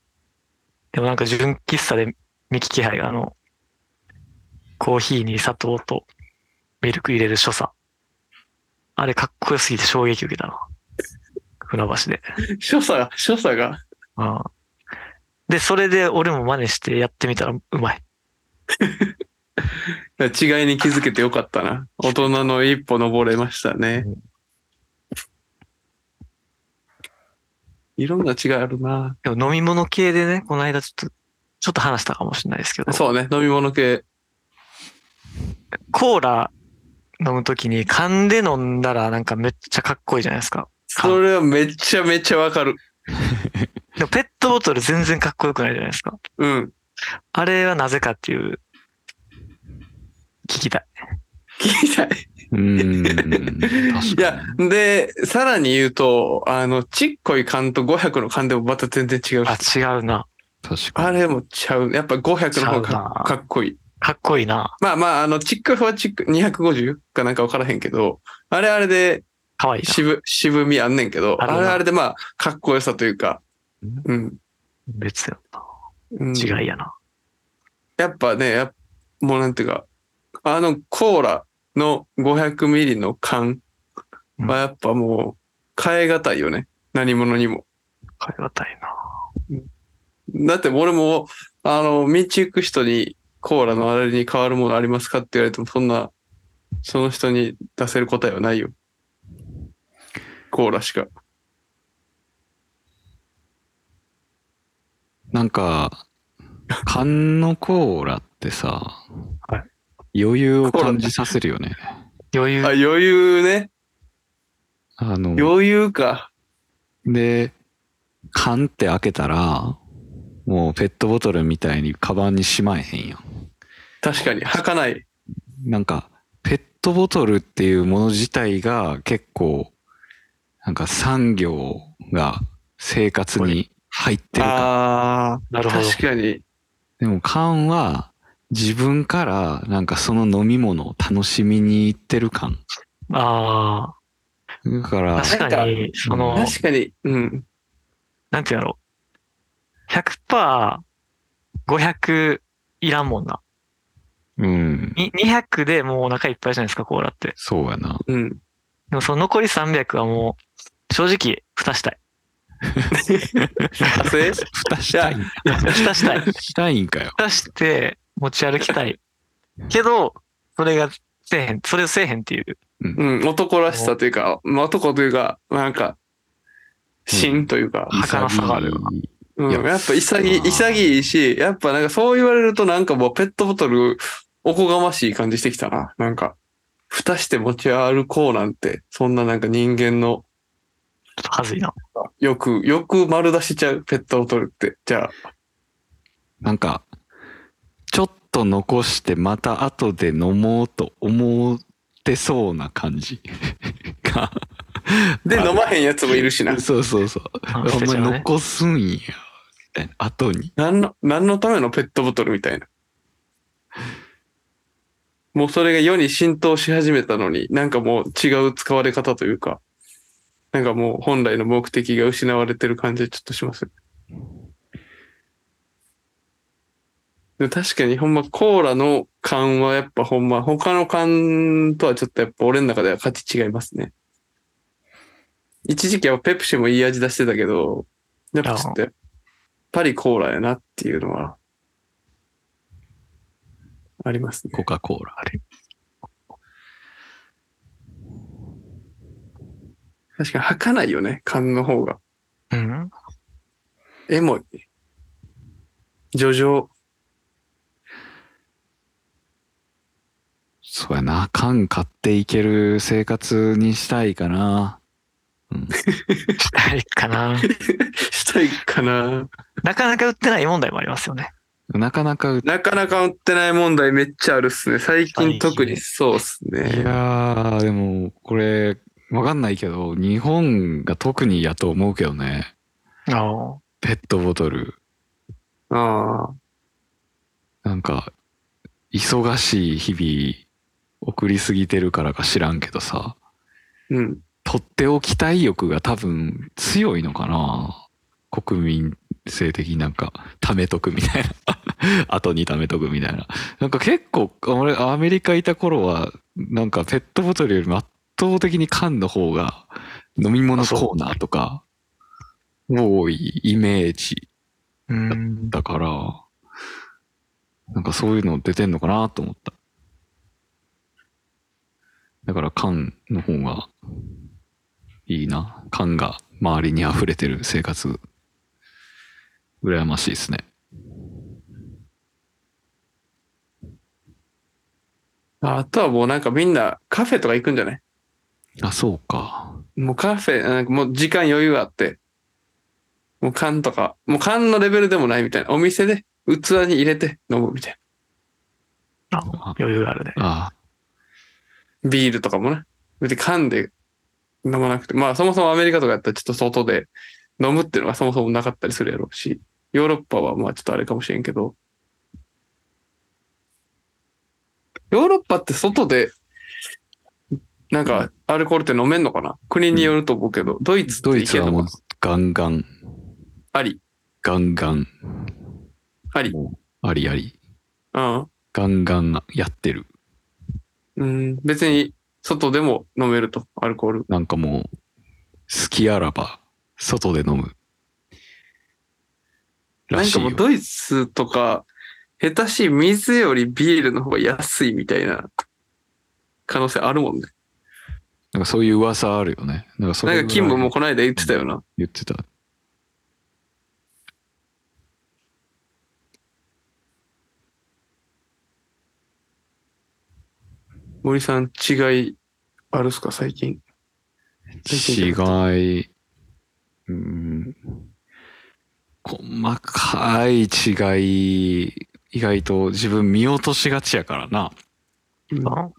でもなんか純喫茶で見聞き杯があの、コーヒーに砂糖とミルク入れる所作。あれかっこよすぎて衝撃受けたな。船橋で。所作が、所作が？うんで、それで俺も真似してやってみたらうまい。違いに気づけてよかったな。大人の一歩登れましたねうん。いろんな違いあるな。でも飲み物系でね、この間ちょっと、ちょっと話したかもしれないですけど、そうね、飲み物系。コーラ飲むときに缶で飲んだらなんかめっちゃかっこいいじゃないですか。それはめちゃめちゃわかる。でもペットボトル全然かっこよくないじゃないですか。うん。あれはなぜかっていう、聞きたい。聞きたい。うーん。い確かやに。、で、さらに言うと、あの、ちっこい缶と500の缶でもまた全然違うあ、し。違うな。確かに。あれもちゃう。やっぱ500の方がかかっこいい。かっこいいな。まあまあ、あの、チックはチック、250かなんか分からへんけど、あれあれでかわいいな。渋、渋みあんねんけど、あれあれでまあ、かっこよさというか、うん。別やな。うん違いやな。やっぱね、やっもうなんていうか、あのコーラの500ミリの缶はやっぱもう変え難いよね。何物にも。変え難いな。だって俺も、あの、道行く人にコーラのあれに変わるものありますかって言われても、そんな、その人に出せる答えはないよ。コーラしか。なんか、缶のコーラってさ、は余裕を感じさせるよね。余裕あ、。余裕ね。あの、余裕か。で、缶って開けたら、もうペットボトルみたいにカバンにしまえへんやん。確かに。履かない。なんか、ペットボトルっていうもの自体が結構、なんか産業が生活に入ってるかああ、なるほど。確かに。でも缶は自分からなんかその飲み物を楽しみに行ってる感。ああ、だから、確かに、その、確かに。うん。なんていうの100%、500いらんもんな。うん。に200でもうお腹いっぱいじゃないですか、コーラって。そうやな。うん。でもその残り300はもう、正直、蓋したい。蓋したいん蓋したい。したいんかよ。蓋して持ち歩きたい。けど、それがせえへん、それをせえへんっていう。うん、男らしさというか、まあ男というか、なんか、芯というか、儚さがあるよなうん、いややっぱ潔潔いし、やっぱなんかそう言われるとなんかもうペットボトル、おこがましい感じしてきたな。なんか、蓋して持ち歩こうなんて、そんななんか人間のちょっとはずいな。よく、よく丸出しちゃう、ペットボトルって。じゃあ、なんか、と残してまた後で飲もうと思ってそうな感じ が。で、飲まへんやつもいるしな。そうそうそう。あお前捨てちゃうね残すんや。みたいな。後に。何の、何のためのペットボトルみたいな。もうそれが世に浸透し始めたのに、なんかもう違う使われ方というか、なんかもう本来の目的が失われてる感じちょっとします。でも確かにほんまコーラの缶はやっぱほんま他の缶とはちょっとやっぱ俺の中では価値違いますね。一時期はペプシもいい味出してたけど、やっぱちょっとやっぱりコーラやなっていうのはありますね。コカ・コーラ。確かに履かないよね、缶の方が。うん。エモい。叙情。そうやな。缶買っていける生活にしたいかな。したいかな。したいかな。なかなか売ってない問題もありますよね。なかなか売っなかなか売ってない問題めっちゃあるっすね。最近特にそうっすいね。やー、でも、これ、わかんないけど、日本が特にやと思うけどね。ああ。ペットボトル。ああ。なんか、忙しい日々、送りすぎてるからか知らんけどさ、うん。取っておきたい欲が多分強いのかな国民性的になんか、貯めとくみたいな。後に貯めとくみたいな。なんか結構、俺、アメリカいた頃は、なんかペットボトルよりも圧倒的に缶の方が、飲み物コーナーとか、多いイメージうん。だから、なんかそういうの出てんのかなと思った。だから缶の方がいいな。缶が周りに溢れてる生活。羨ましいですね。あとはもうなんかみんなカフェとか行くんじゃない？あ、そうか。もうカフェ、なんかもう時間余裕があって、もう缶とか、もう缶のレベルでもないみたいな。お店で器に入れて飲むみたいあ余裕があるね。あな。ビールとかもね。別に缶で飲まなくて。まあそもそもアメリカとかやったらちょっと外で飲むっていうのがそもそもなかったりするやろうし、ヨーロッパはまあちょっとあれかもしれんけど、ヨーロッパって外で、なんかアルコールって飲めんのかな？国によると思うけど、ドイツってドイツはもうガンガン、なあり。ガンガン、あり。ありあり、うん。ガンガンやってる。うん、別に外でも飲めると、アルコール。なんかもう、好きあらば、外で飲む。なん。かもうドイツとか、下手しい水よりビールの方が安いみたいな可能性あるもんね。なんかそういう噂あるよね。なんかそれなんかキムもこの間言ってたよな。言ってた。森さん、違いあるっすか？最近。違い、うん、細かい違い、意外と自分見落としがちやからな。あ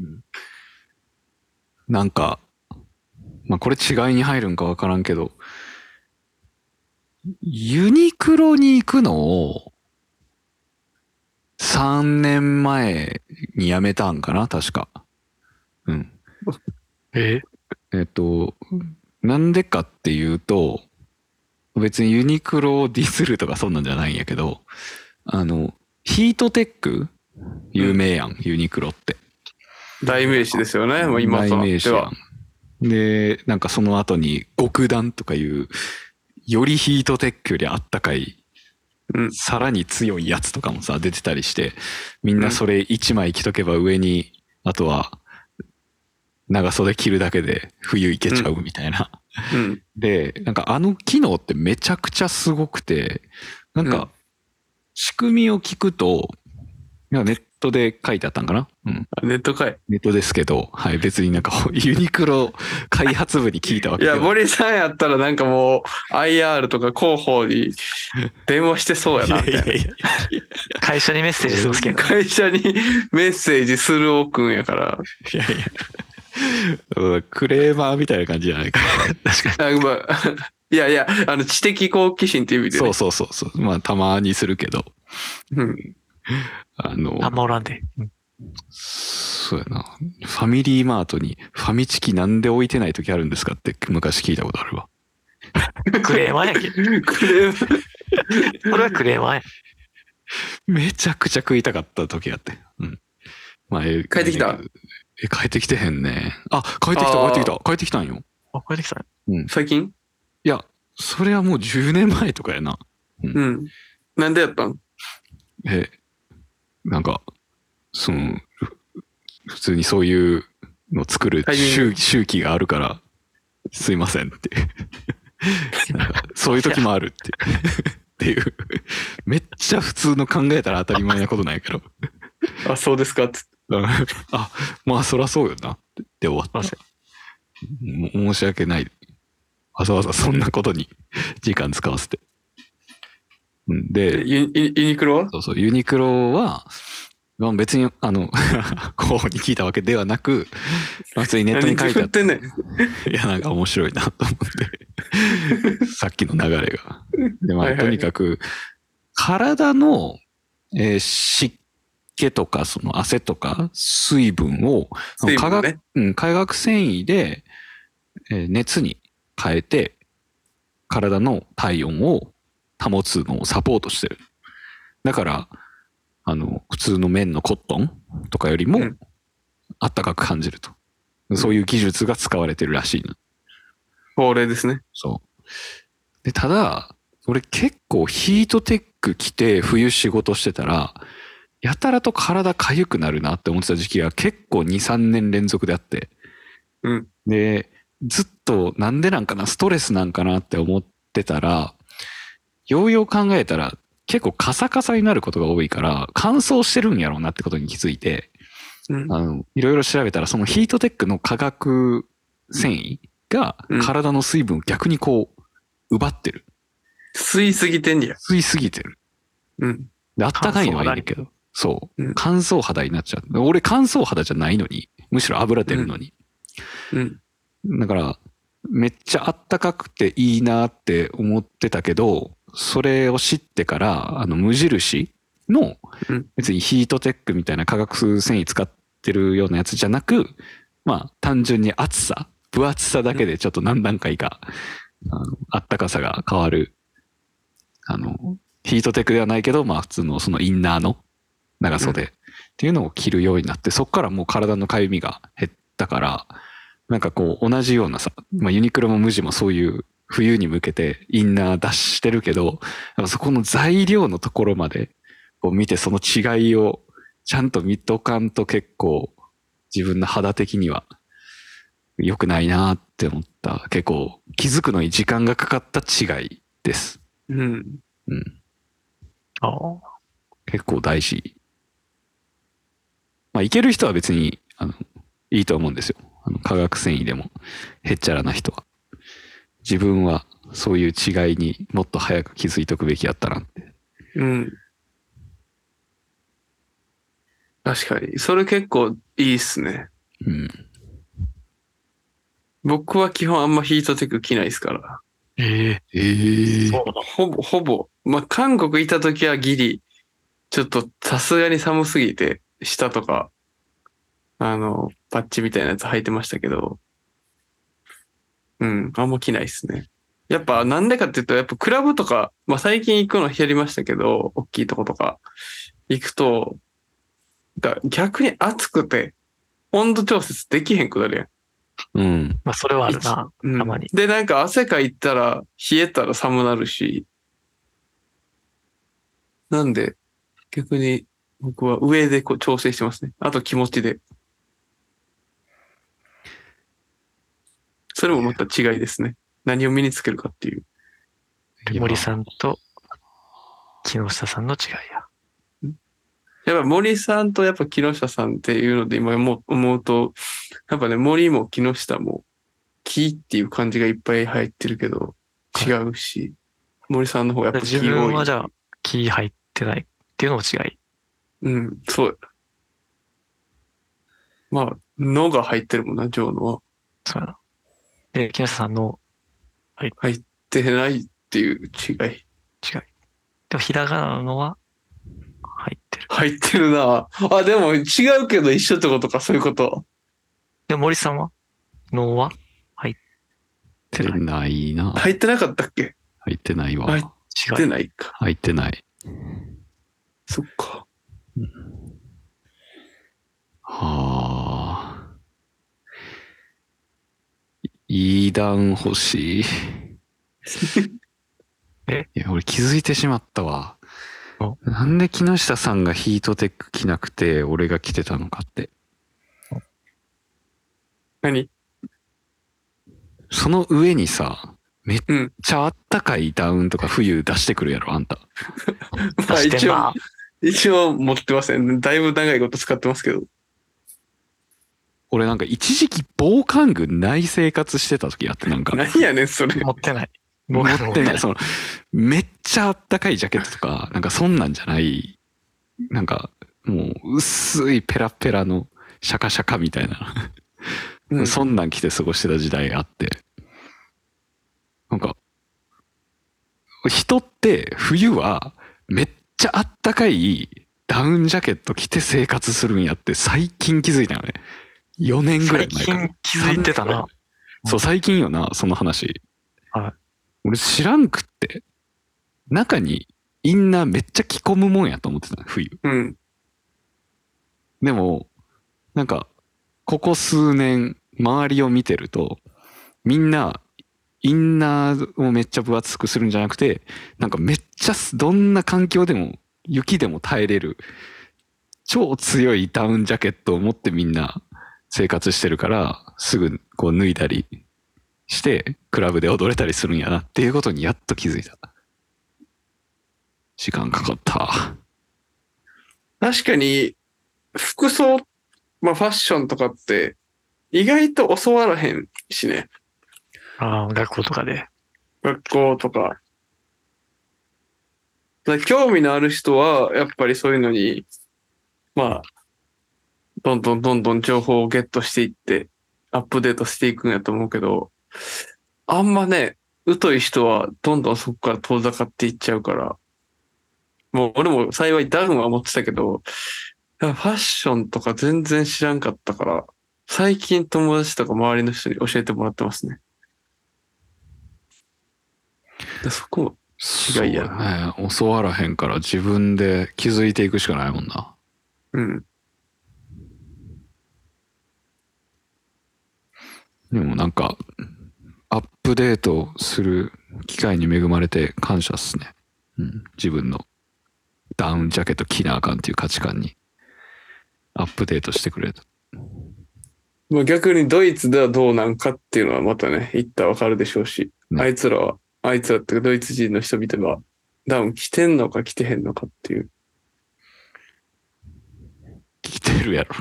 なんか、まあこれ違いに入るんかわからんけど、ユニクロに行くのを、3年前に辞めたんかな確か。うん。え？えっと、なんでかっていうと、別にユニクロをディスるとかそんなんじゃないんやけど、あの、ヒートテック？有名やん、ユニクロって。代名詞ですよね。もう今と代なっては。名詞やん。で、なんかその後に極暖とかいう、よりヒートテックよりあったかい、うんさらに強いやつとかもさ、出てたりして、みんなそれ一枚着とけば上に、あとは、長袖着るだけで冬いけちゃうみたいな。うん。で、なんかあの機能ってめちゃくちゃすごくて、なんうんか、仕組みを聞くと、いやネットで書いてあったんかな？うん。あネットかい。ネットですけど、はい、別になんか ユニクロ開発部に聞いたわいや、けでは森さんやったらなんかもう IR とか広報に電話してそうやな、みたいやいやいや会社にメッセージするけど。会社にメッセージするおくんやから。いやいやうんクレーマーみたいな感じじゃないか。確かに。あまあ、いやいや、あの、知的好奇心っていう意味で、ね。そうそうそうそう。まあ、たまにするけど、うん。あの、あんまおらんで。うんそうやな。ファミリーマートにファミチキなんで置いてない時あるんですかって昔聞いたことあるわ。クレーマーやけど。クレームこれはクレーマーや。めちゃくちゃ食いたかった時あって。うん。まあ、え帰ってきたえ、帰ってきてへんね。あ、帰ってきた、帰ってきた、帰ってきたんよ。あ、これできた。最近？いや、それはもう10年前とかやな。うん。なんでやったん？え、なんか、その、ふ普通にそういうの作る周グ周期があるから、すいませんって。そういう時もあるって。っていう。めっちゃ普通の考えたら当たり前なことないけど。あ、そうですか？って。あ、まあそらそうよなってで終わった。も申し訳ない。わざわざそんなことに 時間使わせて。うんで、ユニクロは？そうそう、ユニクロは、まあ別に、あの、候補に聞いたわけではなく、まあ普通にネットに書いてあって、何振ってんねん。いや、なんか面白いなと思って、さっきの流れが。で、まあ、とにかく、体の、えー湿気とか、その汗とか、水分を、水分化学、ねうん、化学繊維で、えー熱に変えて、体の体温を保つのをサポートしてる。だから、あの、普通の綿のコットンとかよりもうん、あったかく感じると。そういう技術が使われてるらしいの。法令ですね。そう。で、ただ、俺結構ヒートテック着て冬仕事してたら、やたらと体痒くなるなって思ってた時期が結構2、3年連続であって。うん。で、ずっとなんでなんかな、ストレスなんかなって思ってたら、ようよう考えたら結構カサカサになることが多いから、乾燥してるんやろうなってことに気づいて、うん。あの、いろいろ調べたら、そのヒートテックの化学繊維がうん体の水分を逆にこう、奪ってる。吸いすぎてんねや。吸いすぎてる。うん。で、あったかいのはいいけど。そうう。ん乾燥肌になっちゃう。俺乾燥肌じゃないのに、むしろ油出るのに。うん。だから、めっちゃあったかくていいなって思ってたけど、それを知ってから、あの、無印のうん、別にヒートテックみたいな化学繊維使ってるようなやつじゃなく、まあ、単純に厚さ、分厚さだけでちょっと何段階か、あの、あったかさが変わる、あの、ヒートテックではないけど、まあ、普通のそのインナーの長袖っていうのを着るようになって、そっからもう体の痒みが減ったから、なんかこう同じようなさ、まあ、ユニクロも無地もそういう冬に向けてインナー出してるけど、そこの材料のところまでこう見てその違いをちゃんと見とかんと結構自分の肌的には良くないなって思った。結構気づくのに時間がかかった違いです。うん。うん。ああ。結構大事。まあ、いける人は別に、あの、いいと思うんですよ。あの、化学繊維でも、へっちゃらな人は。自分は、そういう違いにもっと早く気づいとくべきやったなって。うん。確かに。それ結構いいっすね。うん。僕は基本あんまヒートテック着ないですから。ええええそうだ。ほぼ、ほぼ。まあ、韓国いた時はギリ、ちょっとさすがに寒すぎて、下とか、あの、パッチみたいなやつ履いてましたけど、うん、あんま着ないっすね。やっぱなんでかっていうと、やっぱクラブとか、まあ最近行くのやりましたけど、大きいとことか行くと、だ逆に暑くて温度調節できへんくなるやん。うん。まあ、それはあるな。うんたまにで、なんか汗かいたら冷えたら寒なるし。なんで、逆に僕は上でこう調整してますね。あと気持ちで。それもまた違いですね。何を身につけるかっていう。森さんと木下さんの違いや。やっぱ森さんとやっぱ木下さんっていうので今思うと、やっぱね、森も木下も木っていう感じがいっぱい入ってるけど、違うし、森さんの方がやっぱ木自分多。はいじゃあ、木入ってないっていうのも違い。うん、そう。まあ、のが入ってるもんな、ジョーのは。そうやな。で、木下さんの入ってないっていう違い。違い。でも、ひらがなのは？入ってる。入ってるなあ、でも違うけど一緒ってことか、そういうこと。で、森さんは？のは？入ってない。な。入ってなかったっけ？入ってないわ。はい入入って。ないか。ってない。そっか。はあ。いい段欲しい？えいや、俺気づいてしまったわお。なんで木下さんがヒートテック着なくて、俺が着てたのかって。何？その上にさ、めっうん。ちゃあったかいダウンとか冬出してくるやろ、あんた。出してんな、。一応持ってません、だいぶ長いこと使ってますけど。俺なんか一時期防寒具ない生活してた時あってなんか。何やねん、それ。持ってない。持ってない。その、めっちゃあったかいジャケットとか、なんかそんなんじゃない、なんか、もう薄いペラペラのシャカシャカみたいな、うんそんなん着て過ごしてた時代あって。なんか、人って冬はめっちゃあったかいダウンジャケット着て生活するんやって最近気づいたよね。4年ぐらい最前から近。気づいてたな。そう、最近よな、その話。はい俺知らんくって、中にインナーめっちゃ着込むもんやと思ってたの、冬。うん。でも、なんか、ここ数年、周りを見てると、みんな、インナーをめっちゃ分厚くするんじゃなくて、なんかめっちゃす、どんな環境でも、雪でも耐えれる、超強いダウンジャケットを持ってみんな生活してるから、すぐこう脱いだりして、クラブで踊れたりするんやなっていうことにやっと気づいた。時間かかった。確かに、服装、まあファッションとかって、意外と教わらへんしね。ああ、学校とかで。学校とか。だ興味のある人は、やっぱりそういうのに、まあ、どんどんどんどん情報をゲットしていって、アップデートしていくんやと思うけど、あんまね、疎い人はどんどんそこから遠ざかっていっちゃうから、もう俺も幸いダウンは持ってたけど、ファッションとか全然知らんかったから、最近友達とか周りの人に教えてもらってますね。そこ、違いやね。教わらへんから自分で気づいていくしかないもんな。うん。でもなんか、アップデートする機会に恵まれて感謝っすね。うん。自分のダウンジャケット着なあかんっていう価値観にアップデートしてくれた。まあ逆にドイツではどうなんかっていうのはまたね、言ったらわかるでしょうし、ねあいつらは、あいつらってドイツ人の人々がダウン着てんのか着てへんのかっていう。着てるやろ。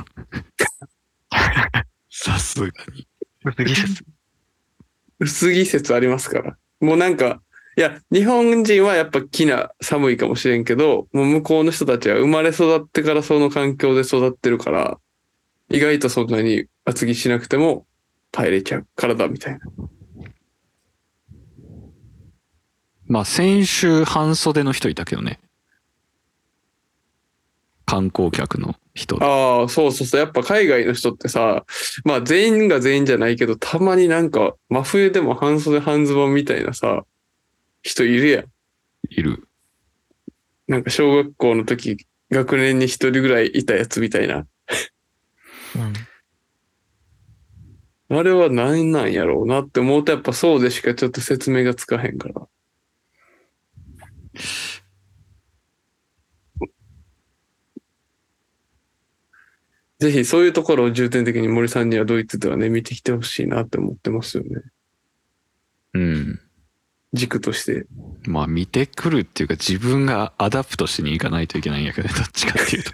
さすがに。薄着説。薄着説ありますから。もうなんか、いや、日本人はやっぱ着な寒いかもしれんけど、もう向こうの人たちは生まれ育ってからその環境で育ってるから、意外とそんなに厚着しなくても耐えれちゃう体みたいな。まあ先週半袖の人いたけどね。観光客の人で。ああ、そうそうそう。やっぱ海外の人ってさ、まあ全員が全員じゃないけど、たまになんか真冬でも半袖半ズボンみたいなさ、人いるやん。いる。なんか小学校の時、学年に一人ぐらいいたやつみたいな。うん。あれは何なんやろうなって思うと、やっぱそうでしかちょっと説明がつかへんから。ぜひそういうところを重点的に森さんにはドイツではね、見てきてほしいなって思ってますよね。うん。軸として。まあ見てくるっていうか自分が adapt しに行かないといけないんやけど、どっちかっていうと。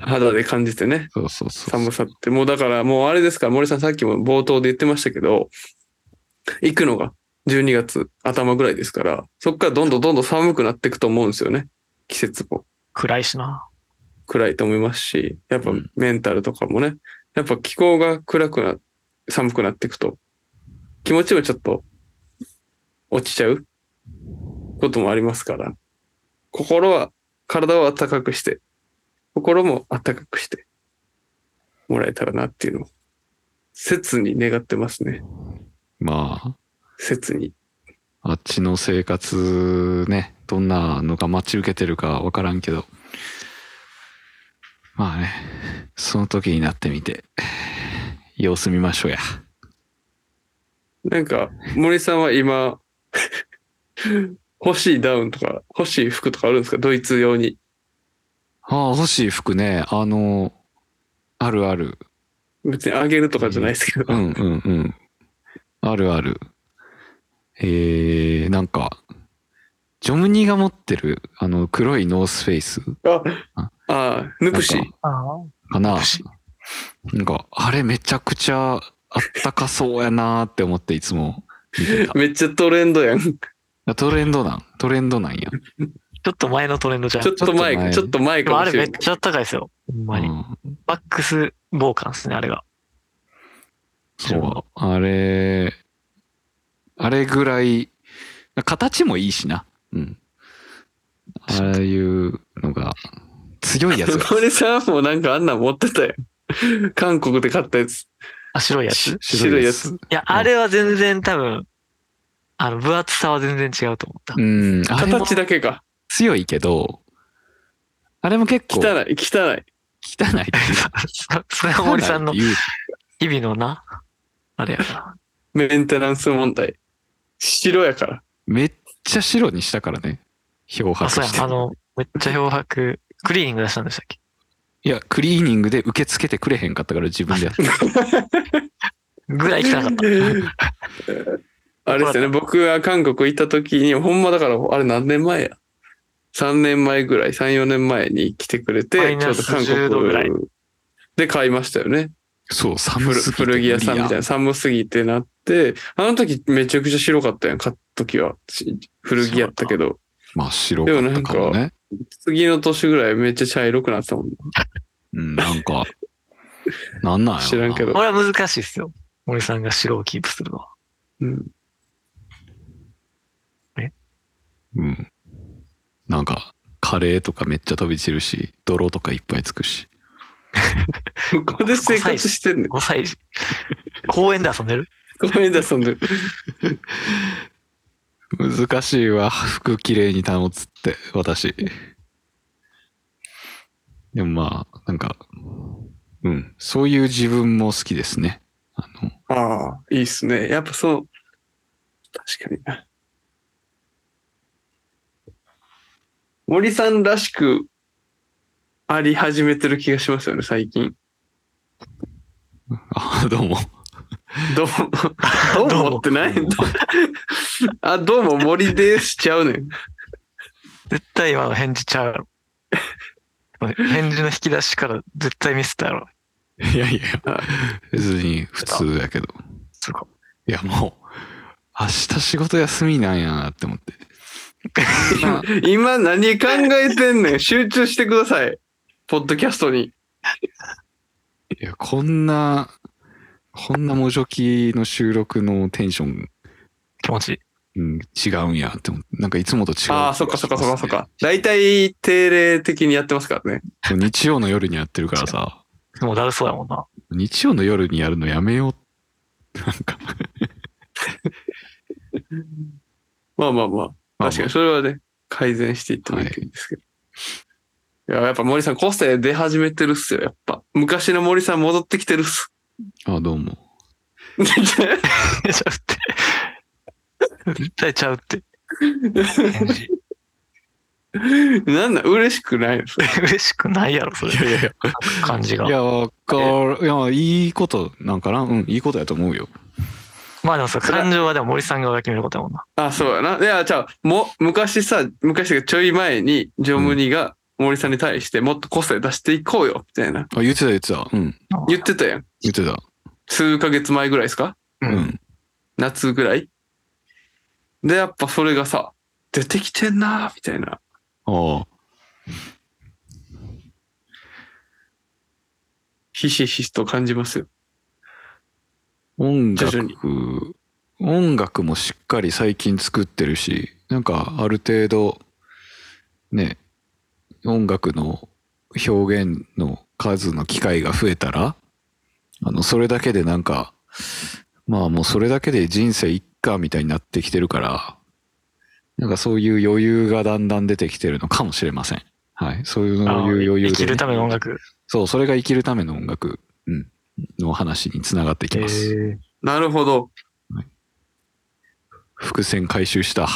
肌で感じてね。そうそうそう。寒さって。もうだからもうあれですから、森さんさっきも冒頭で言ってましたけど、行くのが12月頭ぐらいですから、そっからどんどんどんどん寒くなっていくと思うんですよね。季節も暗いしな。暗いと思いますし、やっぱうんメンタルとかもね、やっぱ気候が暗くな、寒くなっていくと、気持ちもちょっと落ちちゃうこともありますから、心は、体を暖かくして、心も暖かくしてもらえたらなっていうのを、切に願ってますね。まあ、切に。あっちの生活ね、どんなのが待ち受けてるかわからんけど、まあね、その時になってみて、様子見ましょうや。なんか、森さんは今、欲しいダウンとか、欲しい服とかあるんですか？ドイツ用に。ああ、欲しい服ね、あの、あるある。別にあげるとかじゃないですけど。うんうんうん。あるある。えー、なんか、ジョムニーが持ってる、あの、黒いノースフェイス？あ、ああ、ヌプシ。かああ。かな？なんか、あれめちゃくちゃあったかそうやなーって思っていつも見てた。めっちゃトレンドやん。ちトレンドなん？トレンドなんや。ちょっと前のトレンドじゃん。ょっと前か、ちちょっとょっと前かもしれない。れめっちゃ高いですよ。ほんまに。うんマックス防寒ですね、あれが。そう。あれ、あれぐらい、形もいいしな。うん。ああいうのが、強いやつが。森さんもなんかあんなん持ってたよ。韓国で買ったやつ。あ、白いやつ？い白いやつ。や、あれは全然多分、あの、分厚さは全然違うと思った。うん。形だけか。強いけど、あれも結構汚い、汚い。汚いそ それは森さんの日々のな、あれやから。メンテナンス問題。白やから。めっちゃ白にしたからね。漂あ、そうや白して。あの、めっちゃ漂白、クリーニング出したんでしたっけ？いや、クリーニングで受け付けてくれへんかったから自分でやって。ぐらい汚かった。あれですよね、僕が韓国行った時に、ほんまだから、あれ何年前や ?3 年前ぐらい、3、4年前に来てくれマて、イナスちょうど韓10度ぐらい国で買いましたよね。そう、寒古すぎて古着屋さんみたいな。な、寒すぎてなって、あの時めちゃくちゃ白かったやん、買った時は。し古着やったけど、まあ白かったかもね。次の年ぐらいめっちゃ茶色くなってたもん。うん、なんか、なんなんや知らんけどこれは難しいですよ。森さんが白をキープするのは。うん。うん。なんか、カレーとかめっちゃ飛び散るし、泥とかいっぱいつくし。ここで生活してんねん。5歳児。公園で遊んでる？公園で遊んでる。難しいわ、服きれいに保つって、私。でもまあ、なんか、うん、そういう自分も好きですね。あの、ああ、いいっすね。やっぱそう、確かにな。森さんらしくあり始めてる気がしますよね、最近。あ、どうも。どうも、どうもってない？あ、どうも森ですしちゃうねん。絶対今の返事ちゃう。返事の引き出しから絶対ミスったやろ。いやいや、別に普通やけど。そうか。いやもう、明日仕事休みなんやなって思って。今何考えてんねん。集中してください。ポッドキャストに。いや、こんな、こんなもじょきの収録のテンション、気持ちいい。うん、違うんやって思って、なんかいつもと違う。ああ、そっかそっかそっかそっか。大体定例的にやってますからね。日曜の夜にやってるからさ、もうだるそうやもんな。日曜の夜にやるのやめよう。なんか、まあまあまあ。まあ確かにそれはね、改善していってもいいといいんですけど。い、や、やっぱ森さん個性出始めてるっすよ、やっぱ。昔の森さん戻ってきてるっす。あどうも。ちゃうって。絶対ちゃうって。なんなん嬉しくない 嬉しくないやろ、それ。いやいやいや。感じがい。や、わかる。いや、いいことなんかなうん、いいことやと思うよ。まあでもさ、感情はでも森さんが決めることやもんな。あ、そうやな。いや、じゃあ、も、昔さ、昔がちょい前に、ジョムニが森さんに対してもっと個性出していこうよ、みたいな。あ、言ってた言ってた。うん、言ってたやん。言ってた。数ヶ月前ぐらいですか？う。うんん。夏ぐらい？で、やっぱそれがさ、出てきてんなみたいな。ああ。ひしひしと感じますよ。音徐々楽、音楽もしっかり最近作ってるし、なんかある程度、ね、音楽の表現の数の機会が増えたら、あの、それだけでなんか、まあもうそれだけで人生いっかみたいになってきてるから、なんかそういう余裕がだんだん出てきてるのかもしれません。はい。そういうあ余裕で、ね。生きるための音楽。そう、それが生きるための音楽、うん、の話につながってきます。えなるほど。伏線回収した。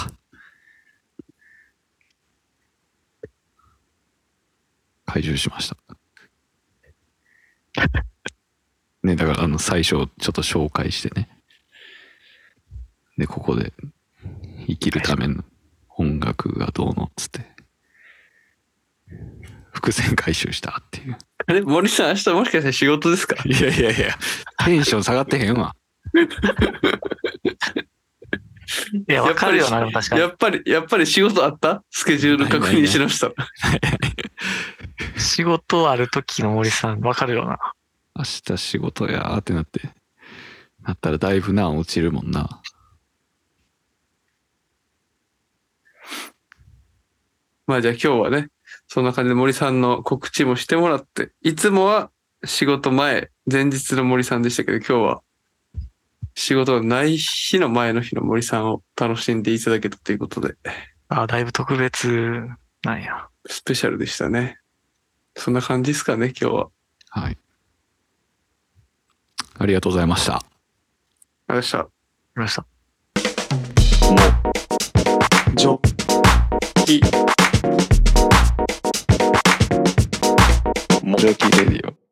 回収しました。ね、だからあの最初ちょっと紹介してね。で、ここで生きるための音楽がどうのっつって。伏線回収したっていう。あれ？森さん明日もしかして仕事ですか？いやいやいや、テンション下がってへんわ。いや、わかるよな、確かにや。っぱり、やっぱり仕事あった？スケジュール確認しました。仕事ある時の森さん、わかるよな。明日仕事やーってなって、なったらだいぶな落ちるもんな。まあじゃあ今日はね、そんな感じで森さんの告知もしてもらって、いつもは仕事前、前日の森さんでしたけど、今日は仕事がない日の前の日の森さんを楽しんでいただけたということで、あだいぶ特別なんや。スペシャルでしたね。そんな感じですかね、今日は。はい。ありがとうございました。ありがとうございました。わかりました。ジョキジョキレディオ。